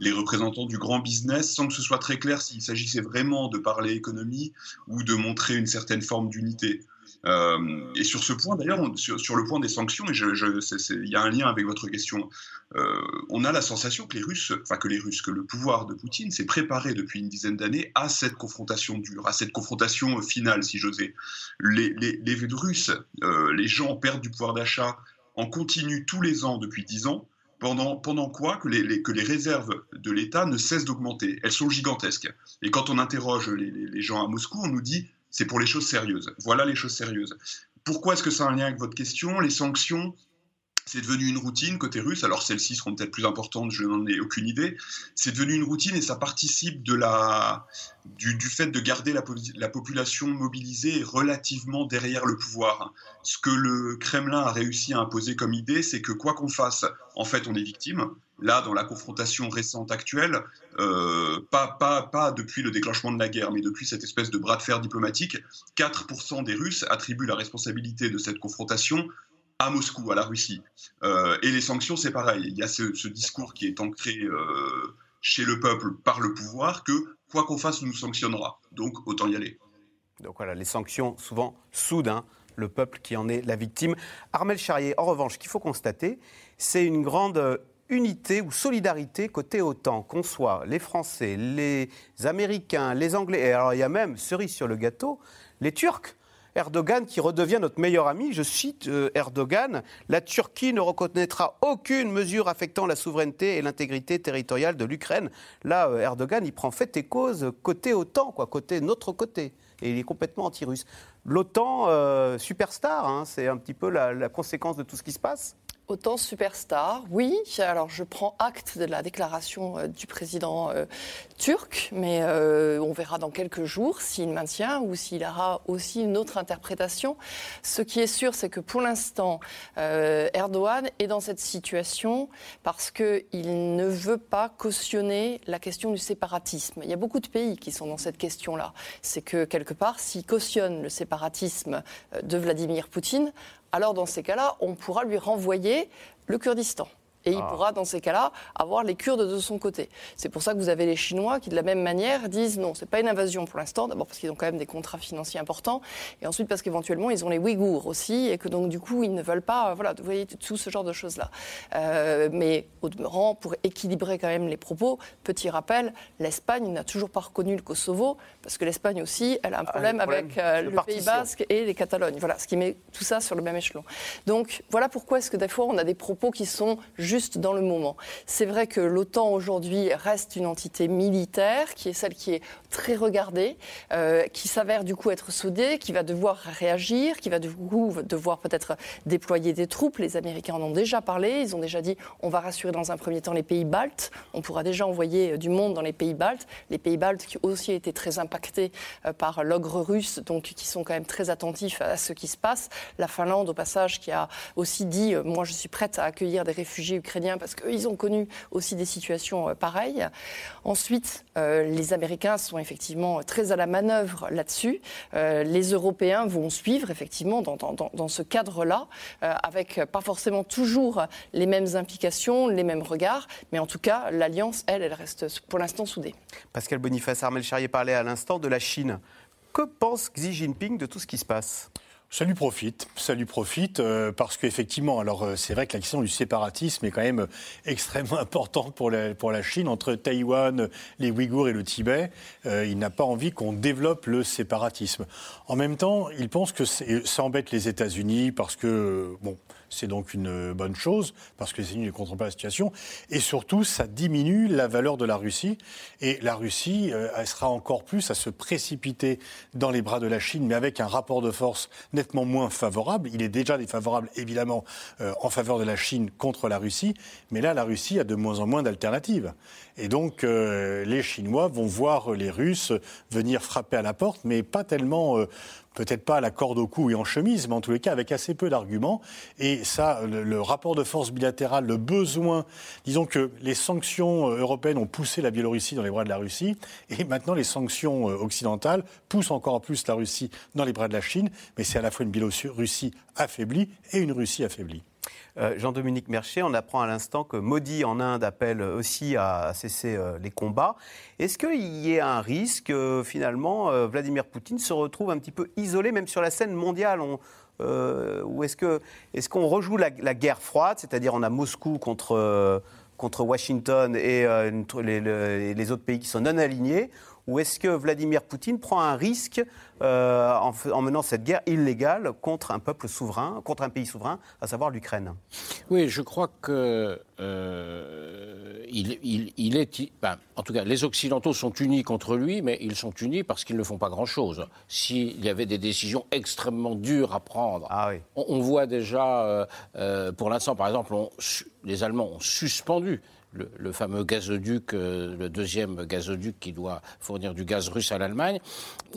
les représentants du grand business sans que ce soit très clair s'il s'agissait vraiment de parler économie ou de montrer une certaine forme d'unité. Euh, et sur ce point, d'ailleurs, sur, le point des sanctions, il y a un lien avec votre question, euh, on a la sensation que les Russes, enfin que les Russes, que le pouvoir de Poutine s'est préparé depuis une dizaine d'années à cette confrontation dure, à cette confrontation finale, si j'osais. Les, les, Russes, euh, les gens perdent du pouvoir d'achat en continu tous les ans depuis dix ans. Pendant, pendant, quoi que les, que les réserves de l'État ne cessent d'augmenter. Elles sont gigantesques. Et quand on interroge les, les, gens à Moscou, on nous dit c'est pour les choses sérieuses. Voilà les choses sérieuses. Pourquoi est-ce que ça a un lien avec votre question? Les sanctions, c'est devenu une routine côté russe. Alors celles-ci seront peut-être plus importantes, je n'en ai aucune idée. C'est devenu une routine et ça participe de la, du, fait de garder la, la, population mobilisée relativement derrière le pouvoir. Ce que le Kremlin a réussi à imposer comme idée, c'est que quoi qu'on fasse, en fait, on est victime là, dans la confrontation récente actuelle, euh, pas, depuis le déclenchement de la guerre, mais depuis cette espèce de bras de fer diplomatique, 4% des Russes attribuent la responsabilité de cette confrontation à Moscou, à la Russie. Euh, et les sanctions, c'est pareil. Il y a ce, discours qui est ancré euh, chez le peuple par le pouvoir que quoi qu'on fasse, on nous sanctionnera. Donc, autant y aller. Donc voilà, les sanctions, souvent soudain, le peuple qui en est la victime. Armel Charrier, en revanche, qu'il faut constater, c'est une grande unité ou solidarité côté OTAN, qu'on soit les Français, les Américains, les Anglais, et alors il y a même, cerise sur le gâteau, les Turcs. Erdogan qui redevient notre meilleur ami, je cite euh, Erdogan, la Turquie ne reconnaîtra aucune mesure affectant la souveraineté et l'intégrité territoriale de l'Ukraine. Là, euh, Erdogan, il prend fait et cause côté OTAN, quoi, côté notre côté. Et il est complètement anti-russe. L'OTAN, euh, superstar, hein, c'est un petit peu la conséquence de tout ce qui se passe Autant superstar, oui. Alors je prends acte de la déclaration euh, du président euh, turc, mais euh, on verra dans quelques jours s'il maintient ou s'il aura aussi une autre interprétation. Ce qui est sûr, c'est que pour l'instant, Erdogan est dans cette situation parce qu'il ne veut pas cautionner la question du séparatisme. Il y a beaucoup de pays qui sont dans cette question-là. C'est que quelque part, s'il cautionne le séparatisme de Vladimir Poutine, alors dans ces cas-là, on pourra lui renvoyer le Kurdistan. Et il ah. pourra, dans ces cas-là, avoir les Kurdes de son côté. C'est pour ça que vous avez les Chinois qui, de la même manière, disent non, c'est pas une invasion pour l'instant. D'abord parce qu'ils ont quand même des contrats financiers importants, et ensuite parce qu'éventuellement ils ont les Ouïghours aussi, et que donc du coup ils ne veulent pas, voilà, vous voyez tout ce genre de choses-là. Euh, mais au demeurant, pour équilibrer quand même les propos, petit rappel, l'Espagne n'a toujours pas reconnu le Kosovo, parce que l'Espagne aussi, elle a un ah, problème, avec euh, le Pays Basque et les Catalognes. Voilà, ce qui met tout ça sur le même échelon. Donc voilà pourquoi est-ce que des fois on a des propos qui sont juste dans le moment. C'est vrai que l'OTAN aujourd'hui reste une entité militaire qui est celle qui est très regardé, euh, qui s'avère du coup être soudé, qui va devoir réagir, qui va du coup devoir peut-être déployer des troupes. Les Américains en ont déjà parlé, ils ont déjà dit on va rassurer dans un premier temps les pays baltes, on pourra déjà envoyer du monde dans les pays baltes, les pays baltes qui aussi été très impactés par l'ogre russe, donc qui sont quand même très attentifs à ce qui se passe. La Finlande, au passage, qui a aussi dit moi je suis prête à accueillir des réfugiés ukrainiens parce qu'ils ont connu aussi des situations pareilles. Ensuite, les Américains sont effectivement très à la manœuvre là-dessus. Euh, les Européens vont suivre effectivement dans, ce cadre-là, euh, avec pas forcément toujours les mêmes implications, les mêmes regards, mais en tout cas, l'alliance, elle, elle reste pour l'instant soudée. Pascal Boniface, Armel Charrier parlait à l'instant de la Chine. Que pense Xi Jinping de tout ce qui se passe? Ça lui profite, ça lui profite euh, parce qu'effectivement, alors euh, c'est vrai que la question du séparatisme est quand même euh, extrêmement importante pour la, pour la Chine. Entre Taïwan, les Ouïghours et le Tibet, il n'a pas envie qu'on développe le séparatisme. En même temps, il pense que ça embête les États-Unis parce que, bon, c'est donc une bonne chose, parce que les États-Unis ne contrôlent pas la situation. Et surtout, ça diminue la valeur de la Russie. Et la Russie euh, elle sera encore plus à se précipiter dans les bras de la Chine, mais avec un rapport de force moins favorable. Il est déjà défavorable, évidemment, euh, en faveur de la Chine contre la Russie. Mais là, la Russie a de moins en moins d'alternatives. Et donc, euh, les Chinois vont voir les Russes venir frapper à la porte, mais pas tellement peut-être pas à la corde au cou et en chemise, mais en tous les cas avec assez peu d'arguments. Et ça, le, rapport de force bilatéral, le besoin, disons que les sanctions euh, européennes ont poussé la Biélorussie dans les bras de la Russie, et maintenant les sanctions euh, occidentales poussent encore plus la Russie dans les bras de la Chine, mais c'est à la fois une Biélorussie affaiblie et une Russie affaiblie. Euh, Jean-Dominique Mercher, on apprend à l'instant que Modi en Inde appelle aussi à cesser euh, les combats. Est-ce qu'il y a un risque, euh, finalement, Vladimir Poutine se retrouve un petit peu isolé, même sur la scène mondiale? Ou est-ce qu'on est rejoue la, guerre froide, c'est-à-dire on a Moscou contre, contre Washington et les autres pays qui sont non alignés ou est-ce que Vladimir Poutine prend un risque euh, en, menant cette guerre illégale contre un peuple souverain, contre un pays souverain, à savoir l'Ukraine? Oui, je crois que euh, il, est, ben, en tout cas, les Occidentaux sont unis contre lui, mais ils sont unis parce qu'ils ne font pas grand-chose. S'il y avait des décisions extrêmement dures à prendre, ah on, voit déjà, euh, pour l'instant, par exemple, les Allemands ont suspendu le, fameux gazoduc, euh, le deuxième gazoduc qui doit fournir du gaz russe à l'Allemagne.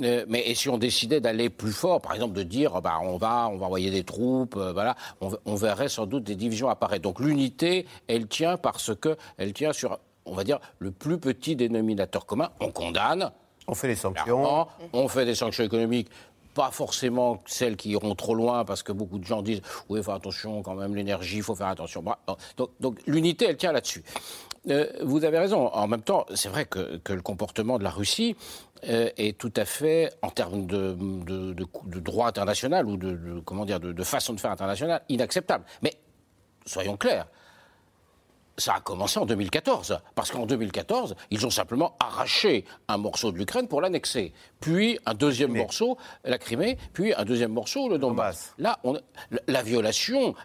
Euh, mais et si on décidait d'aller plus fort, par exemple de dire, bah, on va, on va envoyer des troupes, euh, voilà, on, verrait sans doute des divisions apparaître. Donc l'unité, elle tient parce que elle tient sur, on va dire, le plus petit dénominateur commun. On condamne. On fait des sanctions. On fait des sanctions économiques pas forcément celles qui iront trop loin, parce que beaucoup de gens disent oui, faut attention quand même, l'énergie, il faut faire attention. Donc, l'unité, elle tient là-dessus. Euh, vous avez raison. En même temps, c'est vrai que, le comportement de la Russie euh, est tout à fait, en termes de, de, droit international ou de, comment dire, de, façon de faire internationale, inacceptable. Mais soyons clairs, ça a commencé en 2014, parce qu'en 2014, ils ont simplement arraché un morceau de l'Ukraine pour l'annexer, puis un deuxième morceau, la Crimée, puis un deuxième morceau, le Donbass. Là, on, la violation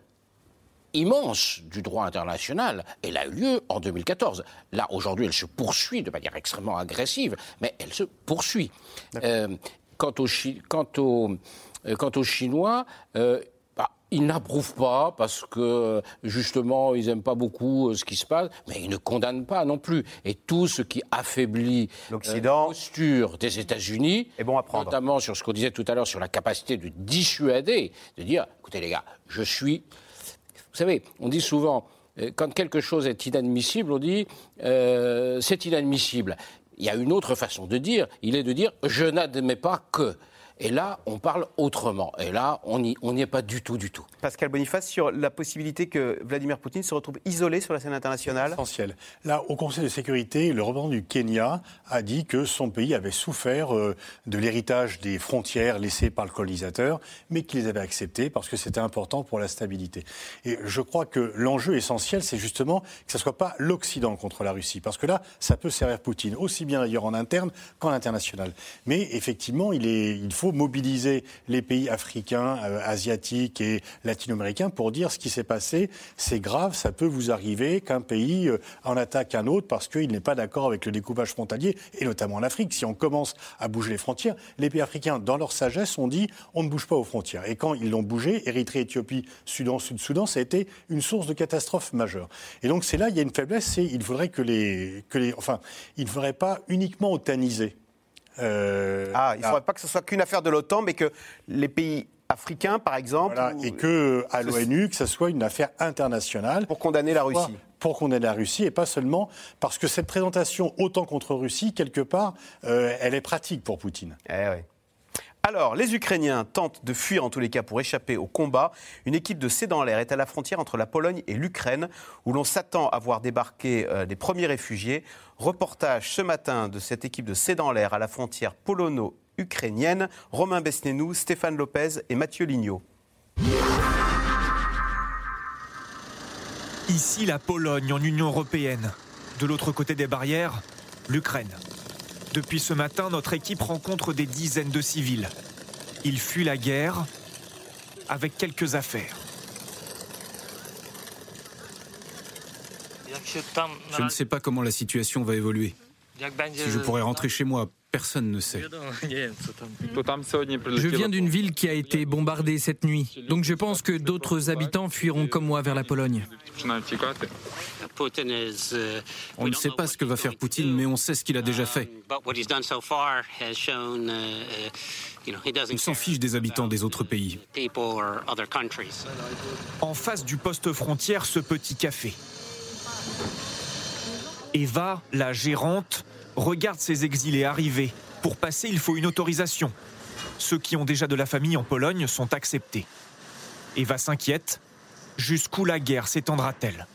immense du droit international, elle a eu lieu en 2014. Là, aujourd'hui, elle se poursuit de manière extrêmement agressive, mais elle se poursuit. Euh, quant, aux, quant, euh, quant aux Chinois, euh, ils n'approuvent pas parce que justement ils n'aiment pas beaucoup euh, ce qui se passe, mais ils ne condamnent pas non plus. Et tout ce qui affaiblit euh, la posture des États-Unis, bon notamment sur ce qu'on disait tout à l'heure sur la capacité de dissuader, de dire, écoutez les gars, je suis. Vous savez, on dit souvent, euh, quand quelque chose est inadmissible, on dit c'est inadmissible. Il y a une autre façon de dire, il est de dire je n'admets pas que. Et là, on parle autrement. Et là, on n'y on est pas du tout, du tout. Pascal Boniface, sur la possibilité que Vladimir Poutine se retrouve isolé sur la scène internationale Essentiel. Là, au Conseil de sécurité, le représentant du Kenya a dit que son pays avait souffert euh, de l'héritage des frontières laissées par le colonisateur, mais qu'il les avait acceptées parce que c'était important pour la stabilité. Et je crois que l'enjeu essentiel, c'est justement que ce ne soit pas l'Occident contre la Russie. Parce que là, ça peut servir Poutine, aussi bien d'ailleurs en interne qu'en international. Mais effectivement, il, est, il faut mobiliser les pays africains, euh, asiatiques et latino-américains pour dire ce qui s'est passé. C'est grave, ça peut vous arriver qu'un pays euh, en attaque un autre parce qu'il n'est pas d'accord avec le découpage frontalier, et notamment en Afrique. Si on commence à bouger les frontières, les pays africains, dans leur sagesse, ont dit on ne bouge pas aux frontières. Et quand ils l'ont bougé, Érythrée, Éthiopie, Soudan, Sud-Soudan, ça a été une source de catastrophe majeure. Et donc c'est là, il y a une faiblesse, c'est il faudrait que les, enfin, il ne faudrait pas uniquement otaniser. Euh, ah, il ne faudrait pas que ce soit qu'une affaire de l'OTAN, mais que les pays africains, par exemple. Et que à l'ONU, que ce soit une affaire internationale. Pour condamner la Russie. Pour condamner la Russie, et pas seulement parce que cette présentation OTAN contre Russie, quelque part, euh, elle est pratique pour Poutine. Eh oui. Alors, les Ukrainiens tentent de fuir en tous les cas pour échapper au combat. Une équipe de C dans l'air est à la frontière entre la Pologne et l'Ukraine, où l'on s'attend à voir débarquer euh, des premiers réfugiés. Reportage ce matin de cette équipe de C dans l'air à la frontière polono-ukrainienne. Romain Besnénou, Stéphane Lopez et Mathieu Lignot. Ici, la Pologne en Union européenne. De l'autre côté des barrières, l'Ukraine. Depuis ce matin, notre équipe rencontre des dizaines de civils. Ils fuient la guerre avec quelques affaires. Je ne sais pas comment la situation va évoluer. Si je pourrais rentrer chez moi, personne ne sait. Je viens d'une ville qui a été bombardée cette nuit, donc je pense que d'autres habitants fuiront comme moi vers la Pologne. On ne sait pas ce que va faire Poutine, mais on sait ce qu'il a déjà fait. Il s'en fiche des habitants des autres pays. En face du poste frontière, ce petit café. Eva, la gérante, regarde ses exilés arriver. Pour passer, il faut une autorisation. Ceux qui ont déjà de la famille en Pologne sont acceptés. Eva s'inquiète. Jusqu'où la guerre s'étendra-t-elle?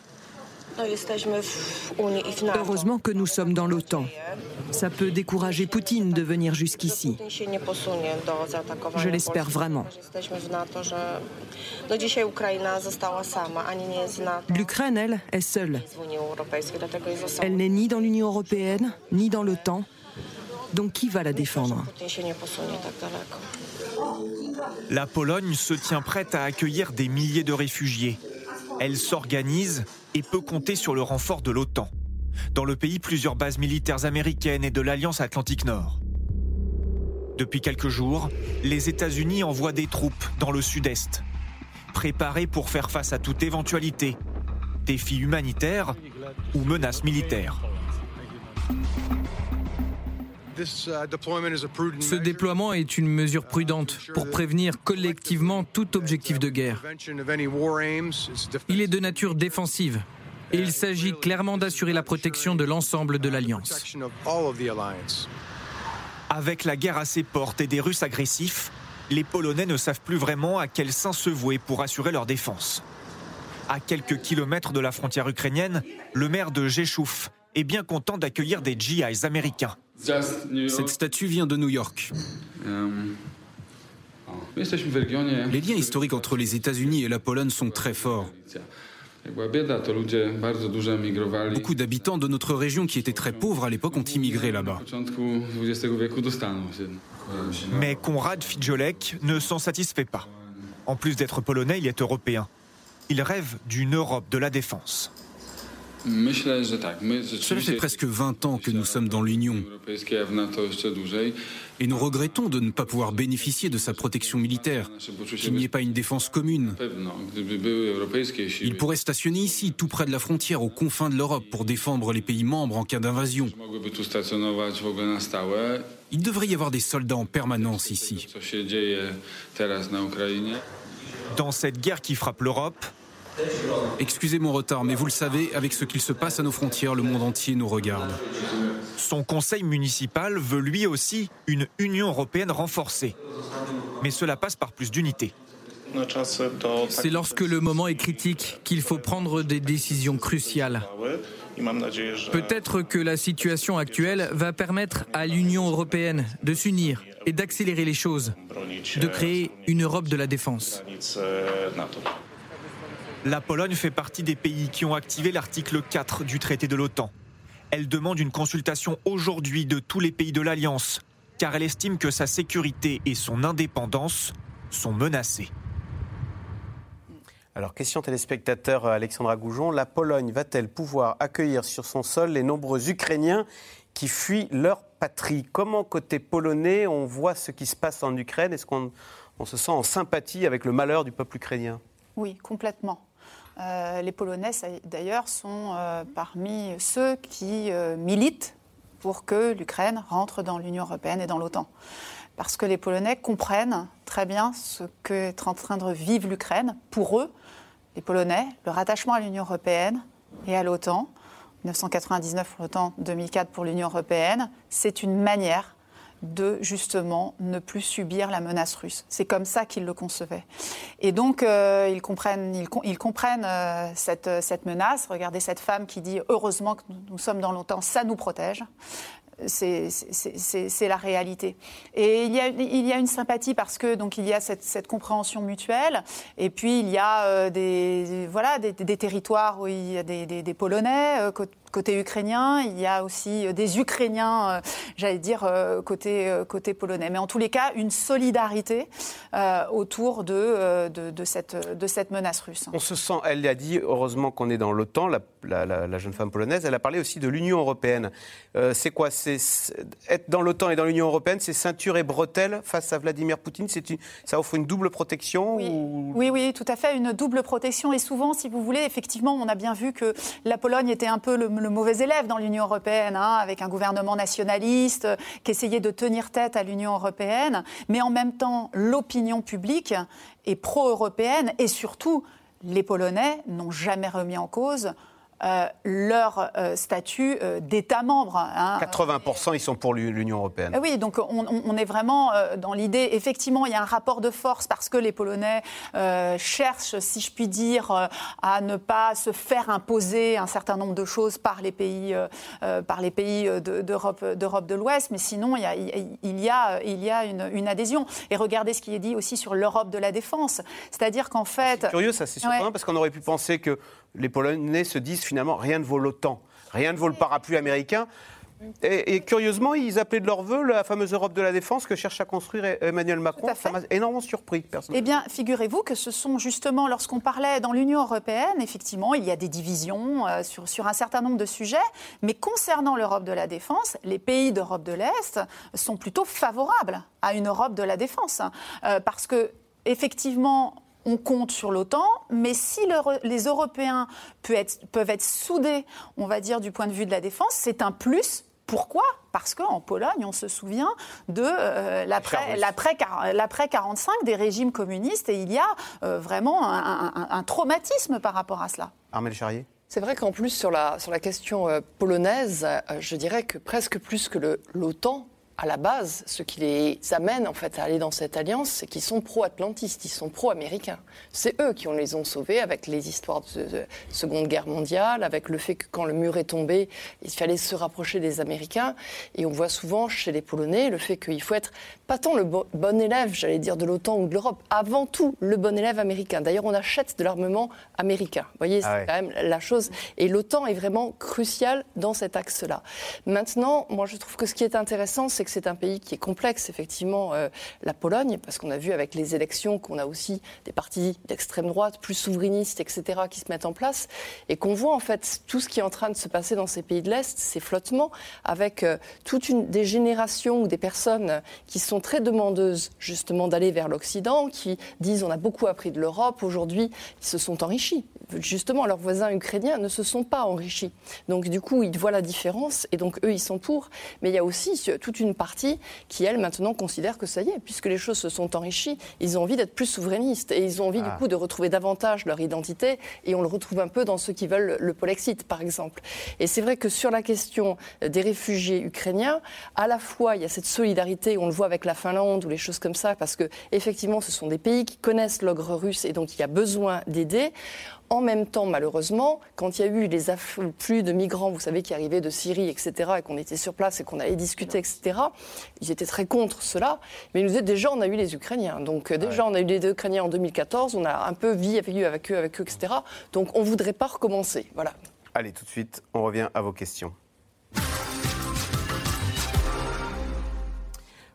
Heureusement que nous sommes dans l'OTAN. Ça peut décourager Poutine de venir jusqu'ici. Je l'espère vraiment. L'Ukraine, elle, est seule. Elle n'est ni dans l'Union européenne, ni dans l'OTAN. Donc qui va la défendre? La Pologne se tient prête à accueillir des milliers de réfugiés. Elle s'organise et peut compter sur le renfort de l'OTAN. Dans le pays, plusieurs bases militaires américaines et de l'Alliance Atlantique Nord. Depuis quelques jours, les États-Unis envoient des troupes dans le sud-est, préparées pour faire face à toute éventualité, défis humanitaires ou menaces militaires. Ce déploiement est une mesure prudente pour prévenir collectivement tout objectif de guerre. Il est de nature défensive et il s'agit clairement d'assurer la protection de l'ensemble de l'Alliance. Avec la guerre à ses portes et des Russes agressifs, les Polonais ne savent plus vraiment à quel sein se vouer pour assurer leur défense. À quelques kilomètres de la frontière ukrainienne, le maire de Rzeszów est bien content d'accueillir des GIs américains. Cette statue vient de New York. Les liens historiques entre les États-Unis et la Pologne sont très forts. Beaucoup d'habitants de notre région qui étaient très pauvres à l'époque ont immigré là-bas. Mais Konrad Fidjolek ne s'en satisfait pas. En plus d'être polonais, il est européen. Il rêve d'une Europe de la défense. Cela fait presque 20 ans que nous sommes dans l'Union. Et nous regrettons de ne pas pouvoir bénéficier de sa protection militaire, qu'il n'y ait pas une défense commune. Il pourrait stationner ici, tout près de la frontière, aux confins de l'Europe, pour défendre les pays membres en cas d'invasion. Il devrait y avoir des soldats en permanence ici. Dans cette guerre qui frappe l'Europe, Excusez mon retard, mais vous le savez, avec ce qu'il se passe à nos frontières, le monde entier nous regarde. Son conseil municipal veut lui aussi une Union européenne renforcée. Mais cela passe par plus d'unité. C'est lorsque le moment est critique qu'il faut prendre des décisions cruciales. Peut-être que la situation actuelle va permettre à l'Union européenne de s'unir et d'accélérer les choses, de créer une Europe de la défense. La Pologne fait partie des pays qui ont activé l'article 4 du traité de l'OTAN. Elle demande une consultation aujourd'hui de tous les pays de l'Alliance car elle estime que sa sécurité et son indépendance sont menacées. Alors, question téléspectateur Alexandra Goujon, la Pologne va-t-elle pouvoir accueillir sur son sol les nombreux Ukrainiens qui fuient leur patrie? Comment, côté polonais, on voit ce qui se passe en Ukraine? Est-ce qu'on se sent en sympathie avec le malheur du peuple ukrainien? Oui, complètement. Euh, les Polonais, d'ailleurs, sont euh, parmi ceux qui euh, militent pour que l'Ukraine rentre dans l'Union européenne et dans l'OTAN. Parce que les Polonais comprennent très bien ce qu'est en train de vivre l'Ukraine. Pour eux, les Polonais, le rattachement à l'Union européenne et à l'OTAN, 1999 pour l'OTAN, 2004 pour l'Union européenne, c'est une manière de justement ne plus subir la menace russe. C'est comme ça qu'ils le concevaient. Et donc, euh, ils comprennent, ils, comprennent euh, cette, cette, menace. Regardez cette femme qui dit Heureusement que nous sommes dans l'OTAN, ça nous protège c'est la réalité. Et il y, a, une sympathie parce que donc il y a cette, compréhension mutuelle, et puis il y a euh, des, voilà, des, territoires où il y a des, Polonais euh, côté ukrainien, il y a aussi euh, des Ukrainiens, j'allais dire côté côté polonais. Mais en tous les cas, une solidarité autour de, de, de, cette de cette menace russe. On se sent, elle a dit, heureusement qu'on est dans l'OTAN, la, la, la, jeune femme polonaise. Elle a parlé aussi de l'Union européenne. c'est quoi? Être dans l'OTAN et dans l'Union européenne, c'est ceinture et bretelles face à Vladimir Poutine? Une, ça offre une double protection oui. oui. tout à fait, une double protection. Et souvent, si vous voulez, effectivement, on a bien vu que la Pologne était un peu le, mauvais élève dans l'Union européenne, hein, avec un gouvernement nationaliste qui essayait de tenir tête à l'Union européenne. Mais en même temps, l'opinion publique est pro-européenne et surtout, les Polonais n'ont jamais remis en cause euh, leur euh, statut euh, d'État membre. 80% hein. ils sont pour l'Union européenne. oui, donc on, est vraiment dans l'idée, effectivement, il y a un rapport de force parce que les Polonais cherchent, si je puis dire, à ne pas se faire imposer un certain nombre de choses par les pays, par les pays d'Europe de l'Ouest, mais sinon, il y a, il y a, il y a une, une, adhésion. Et regardez ce qui est dit aussi sur l'Europe de la défense. C'est-à-dire qu'en fait... C'est curieux, ça, c'est surprenant, parce qu'on aurait pu penser que les Polonais se disent finalement rien ne vaut l'OTAN, rien ne vaut le parapluie américain. Et, curieusement, ils appelaient de leur vœu la fameuse Europe de la défense que cherche à construire Emmanuel Macron. Ça m'a énormément surpris, personnellement. Eh bien, figurez-vous que ce sont justement, lorsqu'on parlait dans l'Union européenne, effectivement, il y a des divisions euh, sur, sur un certain nombre de sujets, mais concernant l'Europe de la défense, les pays d'Europe de l'Est sont plutôt favorables à une Europe de la défense. Euh, parce que, effectivement, on compte sur l'OTAN, mais si les Européens peuvent être, peuvent être soudés, on va dire, du point de vue de la défense, c'est un plus. Pourquoi? Parce qu'en Pologne, on se souvient de euh, l'après 45 des régimes communistes et il y a euh, vraiment un, traumatisme par rapport à cela. Armel Charrier. C'est vrai qu'en plus, sur la, sur la question euh, polonaise, je dirais que presque plus que l'OTAN, à la base, ce qui les amène en fait à aller dans cette alliance, c'est qu'ils sont pro-atlantistes, ils sont pro-américains. C'est eux qui les ont sauvés avec les histoires de, Seconde Guerre mondiale, avec le fait que quand le mur est tombé, il fallait se rapprocher des Américains. Et on voit souvent chez les Polonais le fait qu'il faut être pas tant le bon élève, j'allais dire, de l'OTAN ou de l'Europe, avant tout le bon élève américain. D'ailleurs, on achète de l'armement américain. Vous voyez, ah c'est quand même la chose. Et l'OTAN est vraiment crucial dans cet axe-là. Maintenant, moi, je trouve que ce qui est intéressant, c'est que c'est un pays qui est complexe, effectivement, euh, la Pologne, parce qu'on a vu avec les élections qu'on a aussi des partis d'extrême droite, plus souverainistes, etc., qui se mettent en place, et qu'on voit en fait tout ce qui est en train de se passer dans ces pays de l'Est, ces flottements, avec euh, toute une des générations ou des personnes qui sont très demandeuses justement d'aller vers l'Occident, qui disent on a beaucoup appris de l'Europe, aujourd'hui ils se sont enrichis. Justement, leurs voisins ukrainiens ne se sont pas enrichis. Donc du coup, ils voient la différence, et donc eux, ils sont pour. Mais il y a aussi toute une partie qui, elle, maintenant considère que ça y est, puisque les choses se sont enrichies, ils ont envie d'être plus souverainistes et ils ont envie, du ah. coup, de retrouver davantage leur identité. Et on le retrouve un peu dans ceux qui veulent le Polexit, par exemple. Et c'est vrai que sur la question des réfugiés ukrainiens, à la fois, il y a cette solidarité, on le voit avec la Finlande ou les choses comme ça, parce que, effectivement, ce sont des pays qui connaissent l'ogre russe et donc il y a besoin d'aider. En même temps, malheureusement, quand il y a eu les afflux de migrants, vous savez, qui arrivaient de Syrie, etc., et qu'on était sur place et qu'on allait discuter, etc., ils étaient très contre cela. Mais ils nous disaient déjà, on a eu les Ukrainiens. Donc euh, déjà, on a eu les Ukrainiens en 2014, on a un peu vécu avec eux, avec eux, etc. Donc on ne voudrait pas recommencer. Voilà. Allez, tout de suite, on revient à vos questions.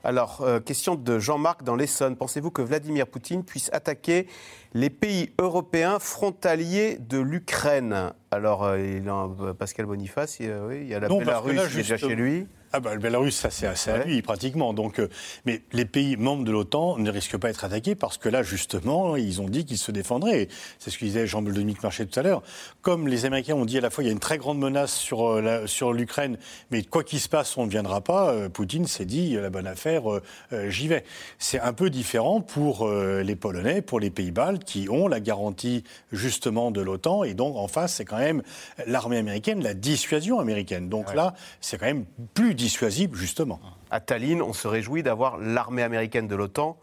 Alors, euh, question de Jean-Marc dans l'Essonne. Pensez-vous que Vladimir Poutine puisse attaquer les pays européens frontaliers de l'Ukraine Alors, euh, euh, Pascal Boniface, il, oui, il y a la Non, parce que Bélarus là, est déjà juste- chez lui. Ah bah, le Belarus, ça c'est assez à Ouais. lui pratiquement. Donc, euh, mais les pays membres de l'OTAN ne risquent pas d'être attaqués parce que là, justement, ils ont dit qu'ils se défendraient. C'est ce que disait Jean-Dominique Marché tout à l'heure. Comme les Américains ont dit à la fois, il y a une très grande menace sur, euh, la- sur l'Ukraine, mais quoi qu'il se passe, on ne viendra pas. euh, Poutine s'est dit, euh, la bonne affaire, euh, euh, j'y vais. C'est un peu différent pour euh, les Polonais, pour les pays baltes, qui ont la garantie justement de l'OTAN. Et donc, en face, c'est quand même l'armée américaine, la dissuasion américaine. Donc là, c'est quand même plus dissuasible, justement. À Tallinn, on se réjouit d'avoir l'armée américaine de l'OTAN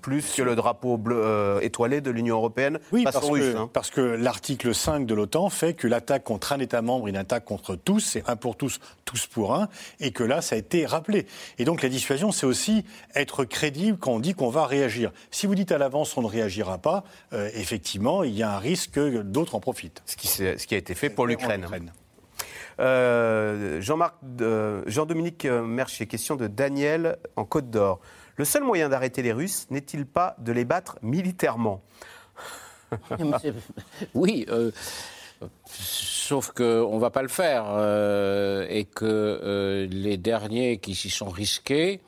plus que le drapeau bleu euh, étoilé de l'Union européenne Oui, face parce aux Russes. que, hein. parce que l'article 5 de l'OTAN fait que l'attaque contre un État membre, une attaque contre tous, c'est un pour tous, tous pour un, et que là, ça a été rappelé. Et donc la dissuasion, c'est aussi être crédible quand on dit qu'on va réagir. Si vous dites à l'avance on ne réagira pas, euh, effectivement, il y a un risque que d'autres en profitent. Ce qui, s'est- ce qui a été fait pour l'Ukraine. Euh, Jean-Marc, euh, Jean-Dominique Mercier, question de Daniel en Côte d'Or. Le seul moyen d'arrêter les Russes n'est-il pas de les battre militairement Oui, euh, sauf qu'on ne va pas le faire euh, et que euh, les derniers qui s'y sont risqués.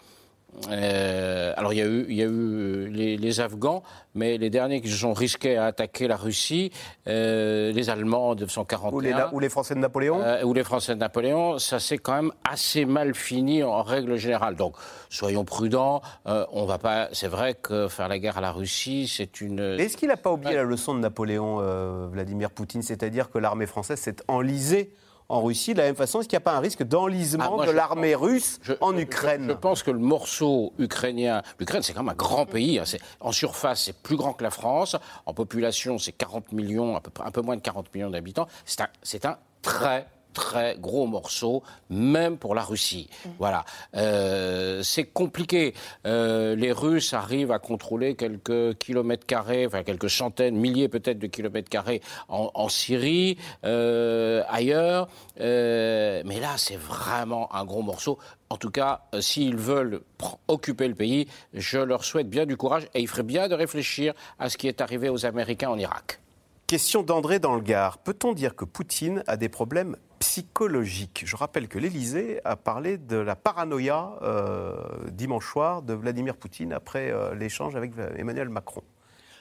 Euh, alors il y a eu, il y a eu les, les Afghans, mais les derniers qui se sont risqués à attaquer la Russie, euh, les Allemands en 1941, ou les, ou les Français de Napoléon euh, ou les Français de Napoléon, ça s'est quand même assez mal fini en règle générale. Donc, soyons prudents. euh, on va pas. C'est vrai que faire la guerre à la Russie, c'est une. Est-ce qu'il n'a pas oublié la leçon de Napoléon, euh, Vladimir Poutine? C'est-à-dire que l'armée française s'est enlisée en Russie de la même façon Est-ce qu'il n'y a pas un risque d'enlisement Ah, de l'armée russe je- en Ukraine Je pense que le morceau ukrainien, l'Ukraine c'est quand même un grand pays. hein, en surface, c'est plus grand que la France. En population, c'est 40 millions, à peu près, un peu moins de 40 millions d'habitants. C'est un, c'est un très très gros morceau, même pour la Russie. Voilà. Euh, c'est compliqué. Euh, les Russes arrivent à contrôler quelques kilomètres carrés, enfin quelques centaines, milliers peut-être de kilomètres carrés en, Syrie, euh, ailleurs. Mais là, c'est vraiment un gros morceau. En tout cas, euh, s'ils veulent occuper le pays, je leur souhaite bien du courage et il ferait bien de réfléchir à ce qui est arrivé aux Américains en Irak. Question d'André dans le Gard. Peut-on dire que Poutine a des problèmes psychologiques? Je rappelle que l'Élysée a parlé de la paranoïa euh, dimanche soir de Vladimir Poutine après euh, l'échange avec Emmanuel Macron.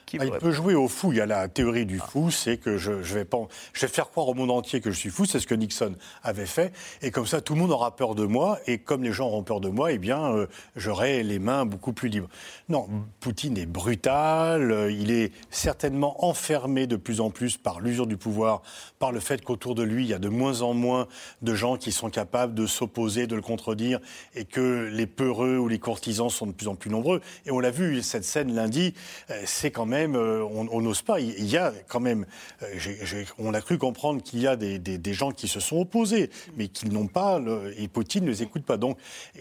Qui Ah, il peut jouer au fou. Il y a la théorie du fou, c'est que je, je vais pas, je vais faire croire au monde entier que je suis fou. C'est ce que Nixon avait fait. Et comme ça, tout le monde aura peur de moi. Et comme les gens auront peur de moi, eh bien, euh, j'aurai les mains beaucoup plus libres. Non, Poutine est brutal. il est certainement enfermé de plus en plus par l'usure du pouvoir, par le fait qu'autour de lui, il y a de moins en moins de gens qui sont capables de s'opposer, de le contredire, et que les peureux ou les courtisans sont de plus en plus nombreux. Et on l'a vu, cette scène lundi, euh, c'est quand même, euh, on n'ose pas. Il y a quand même, euh, on a cru comprendre qu'il y a des, gens qui se sont opposés, mais qui n'ont pas, et Poutine ne les écoute pas. Donc,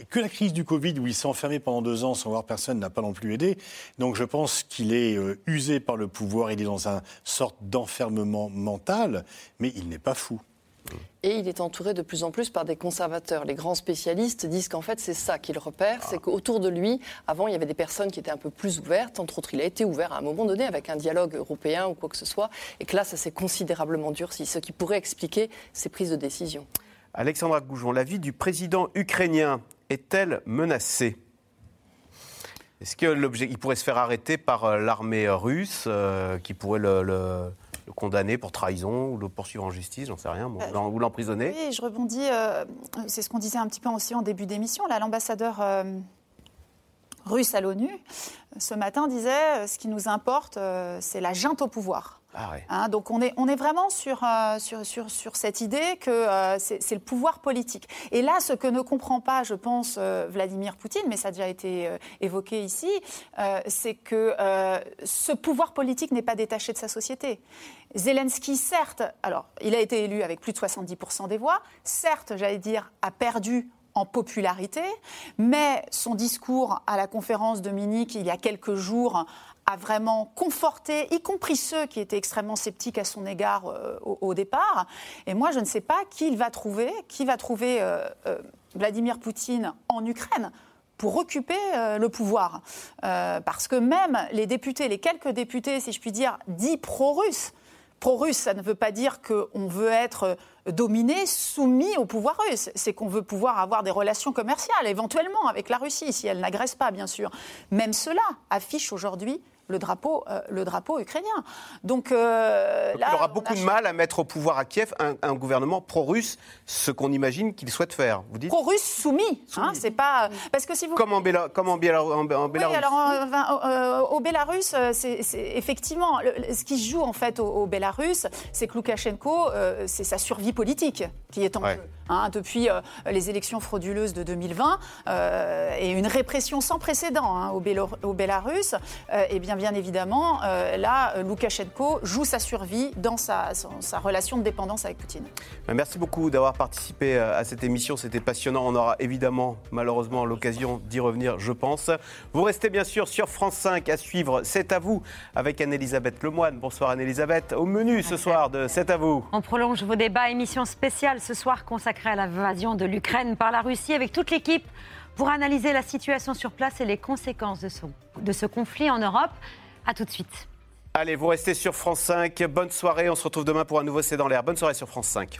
que la crise du Covid, où il s'est enfermé pendant deux ans sans voir personne, n'a pas non plus aidé. Donc, je pense qu'il est euh, usé par le pouvoir, il est dans une sorte d'enfermement mental, mais il n'est pas fou. Et il est entouré de plus en plus par des conservateurs. Les grands spécialistes disent qu'en fait, c'est ça qu'il repère, c'est qu'autour de lui, avant, il y avait des personnes qui étaient un peu plus ouvertes. Entre autres, il a été ouvert à un moment donné avec un dialogue européen ou quoi que ce soit. Et que là, ça s'est considérablement durci, ce qui pourrait expliquer ses prises de décision. Alexandra Goujon, la vie du président ukrainien est-elle menacée? Est-ce qu'il pourrait se faire arrêter par euh, l'armée russe euh, qui pourrait le, le- le condamner pour trahison ou le poursuivre en justice, j'en sais rien, bon, l'en- ou l'emprisonner Oui, je rebondis. euh, c'est ce qu'on disait un petit peu aussi en début d'émission. Là, l'ambassadeur euh, russe à l'ONU, ce matin, disait euh, ce qui nous importe, euh, c'est la junte au pouvoir. Ah. Hein, donc on est, on est vraiment sur, euh, sur, sur, sur cette idée que euh, c'est le pouvoir politique. Et là, ce que ne comprend pas, je pense, euh, Vladimir Poutine, mais ça a déjà été évoqué ici, c'est que ce pouvoir politique n'est pas détaché de sa société. Zelensky, certes, alors il a été élu avec plus de 70% des voix, certes, j'allais dire, a perdu en popularité, mais son discours à la conférence de Munich il y a quelques jours a vraiment conforté, y compris ceux qui étaient extrêmement sceptiques à son égard euh, au, départ. Et moi, je ne sais pas qui il va trouver, qui va trouver euh, euh, Vladimir Poutine en Ukraine pour occuper le pouvoir. parce que même les députés, les quelques députés, si je puis dire, dits pro-russes, pro-russe, ça ne veut pas dire qu'on veut être dominé, soumis au pouvoir russe. C'est qu'on veut pouvoir avoir des relations commerciales, éventuellement, avec la Russie, si elle n'agresse pas, bien sûr. Même cela affiche aujourd'hui le drapeau, euh, le drapeau ukrainien. Donc, euh, là, il aura beaucoup de mal à mettre au pouvoir à Kiev un, gouvernement pro-russe, ce qu'on imagine qu'il souhaite faire. Vous dites pro-russe soumis. Hein, c'est pas parce que si vous comme en, comme en, Bélarus. Oui, alors euh, au Bélarus, c'est effectivement ce qui se joue en fait au, Bélarus, c'est que Loukachenko, c'est sa survie politique qui est en jeu. Hein, depuis les élections frauduleuses de 2020 et une répression sans précédent hein, au, au, Bélarus, et bien bien évidemment, euh, là, Loukachenko joue sa survie dans sa, sa, relation de dépendance avec Poutine. Ben, merci beaucoup d'avoir participé euh, à cette émission. C'était passionnant. On aura évidemment, malheureusement, l'occasion d'y revenir, je pense. Vous restez bien sûr sur France 5 à suivre C'est à vous avec Anne-Elisabeth Lemoine. Bonsoir Anne-Elisabeth. Au menu ce soir de C'est à vous. On prolonge vos débats. Émission spéciale ce soir consacrée à l'invasion de l'Ukraine par la Russie avec toute l'équipe pour analyser la situation sur place et les conséquences de ce, de ce conflit en Europe. A tout de suite. Allez, vous restez sur France 5. Bonne soirée. On se retrouve demain pour un nouveau C'est dans l'air. Bonne soirée sur France 5.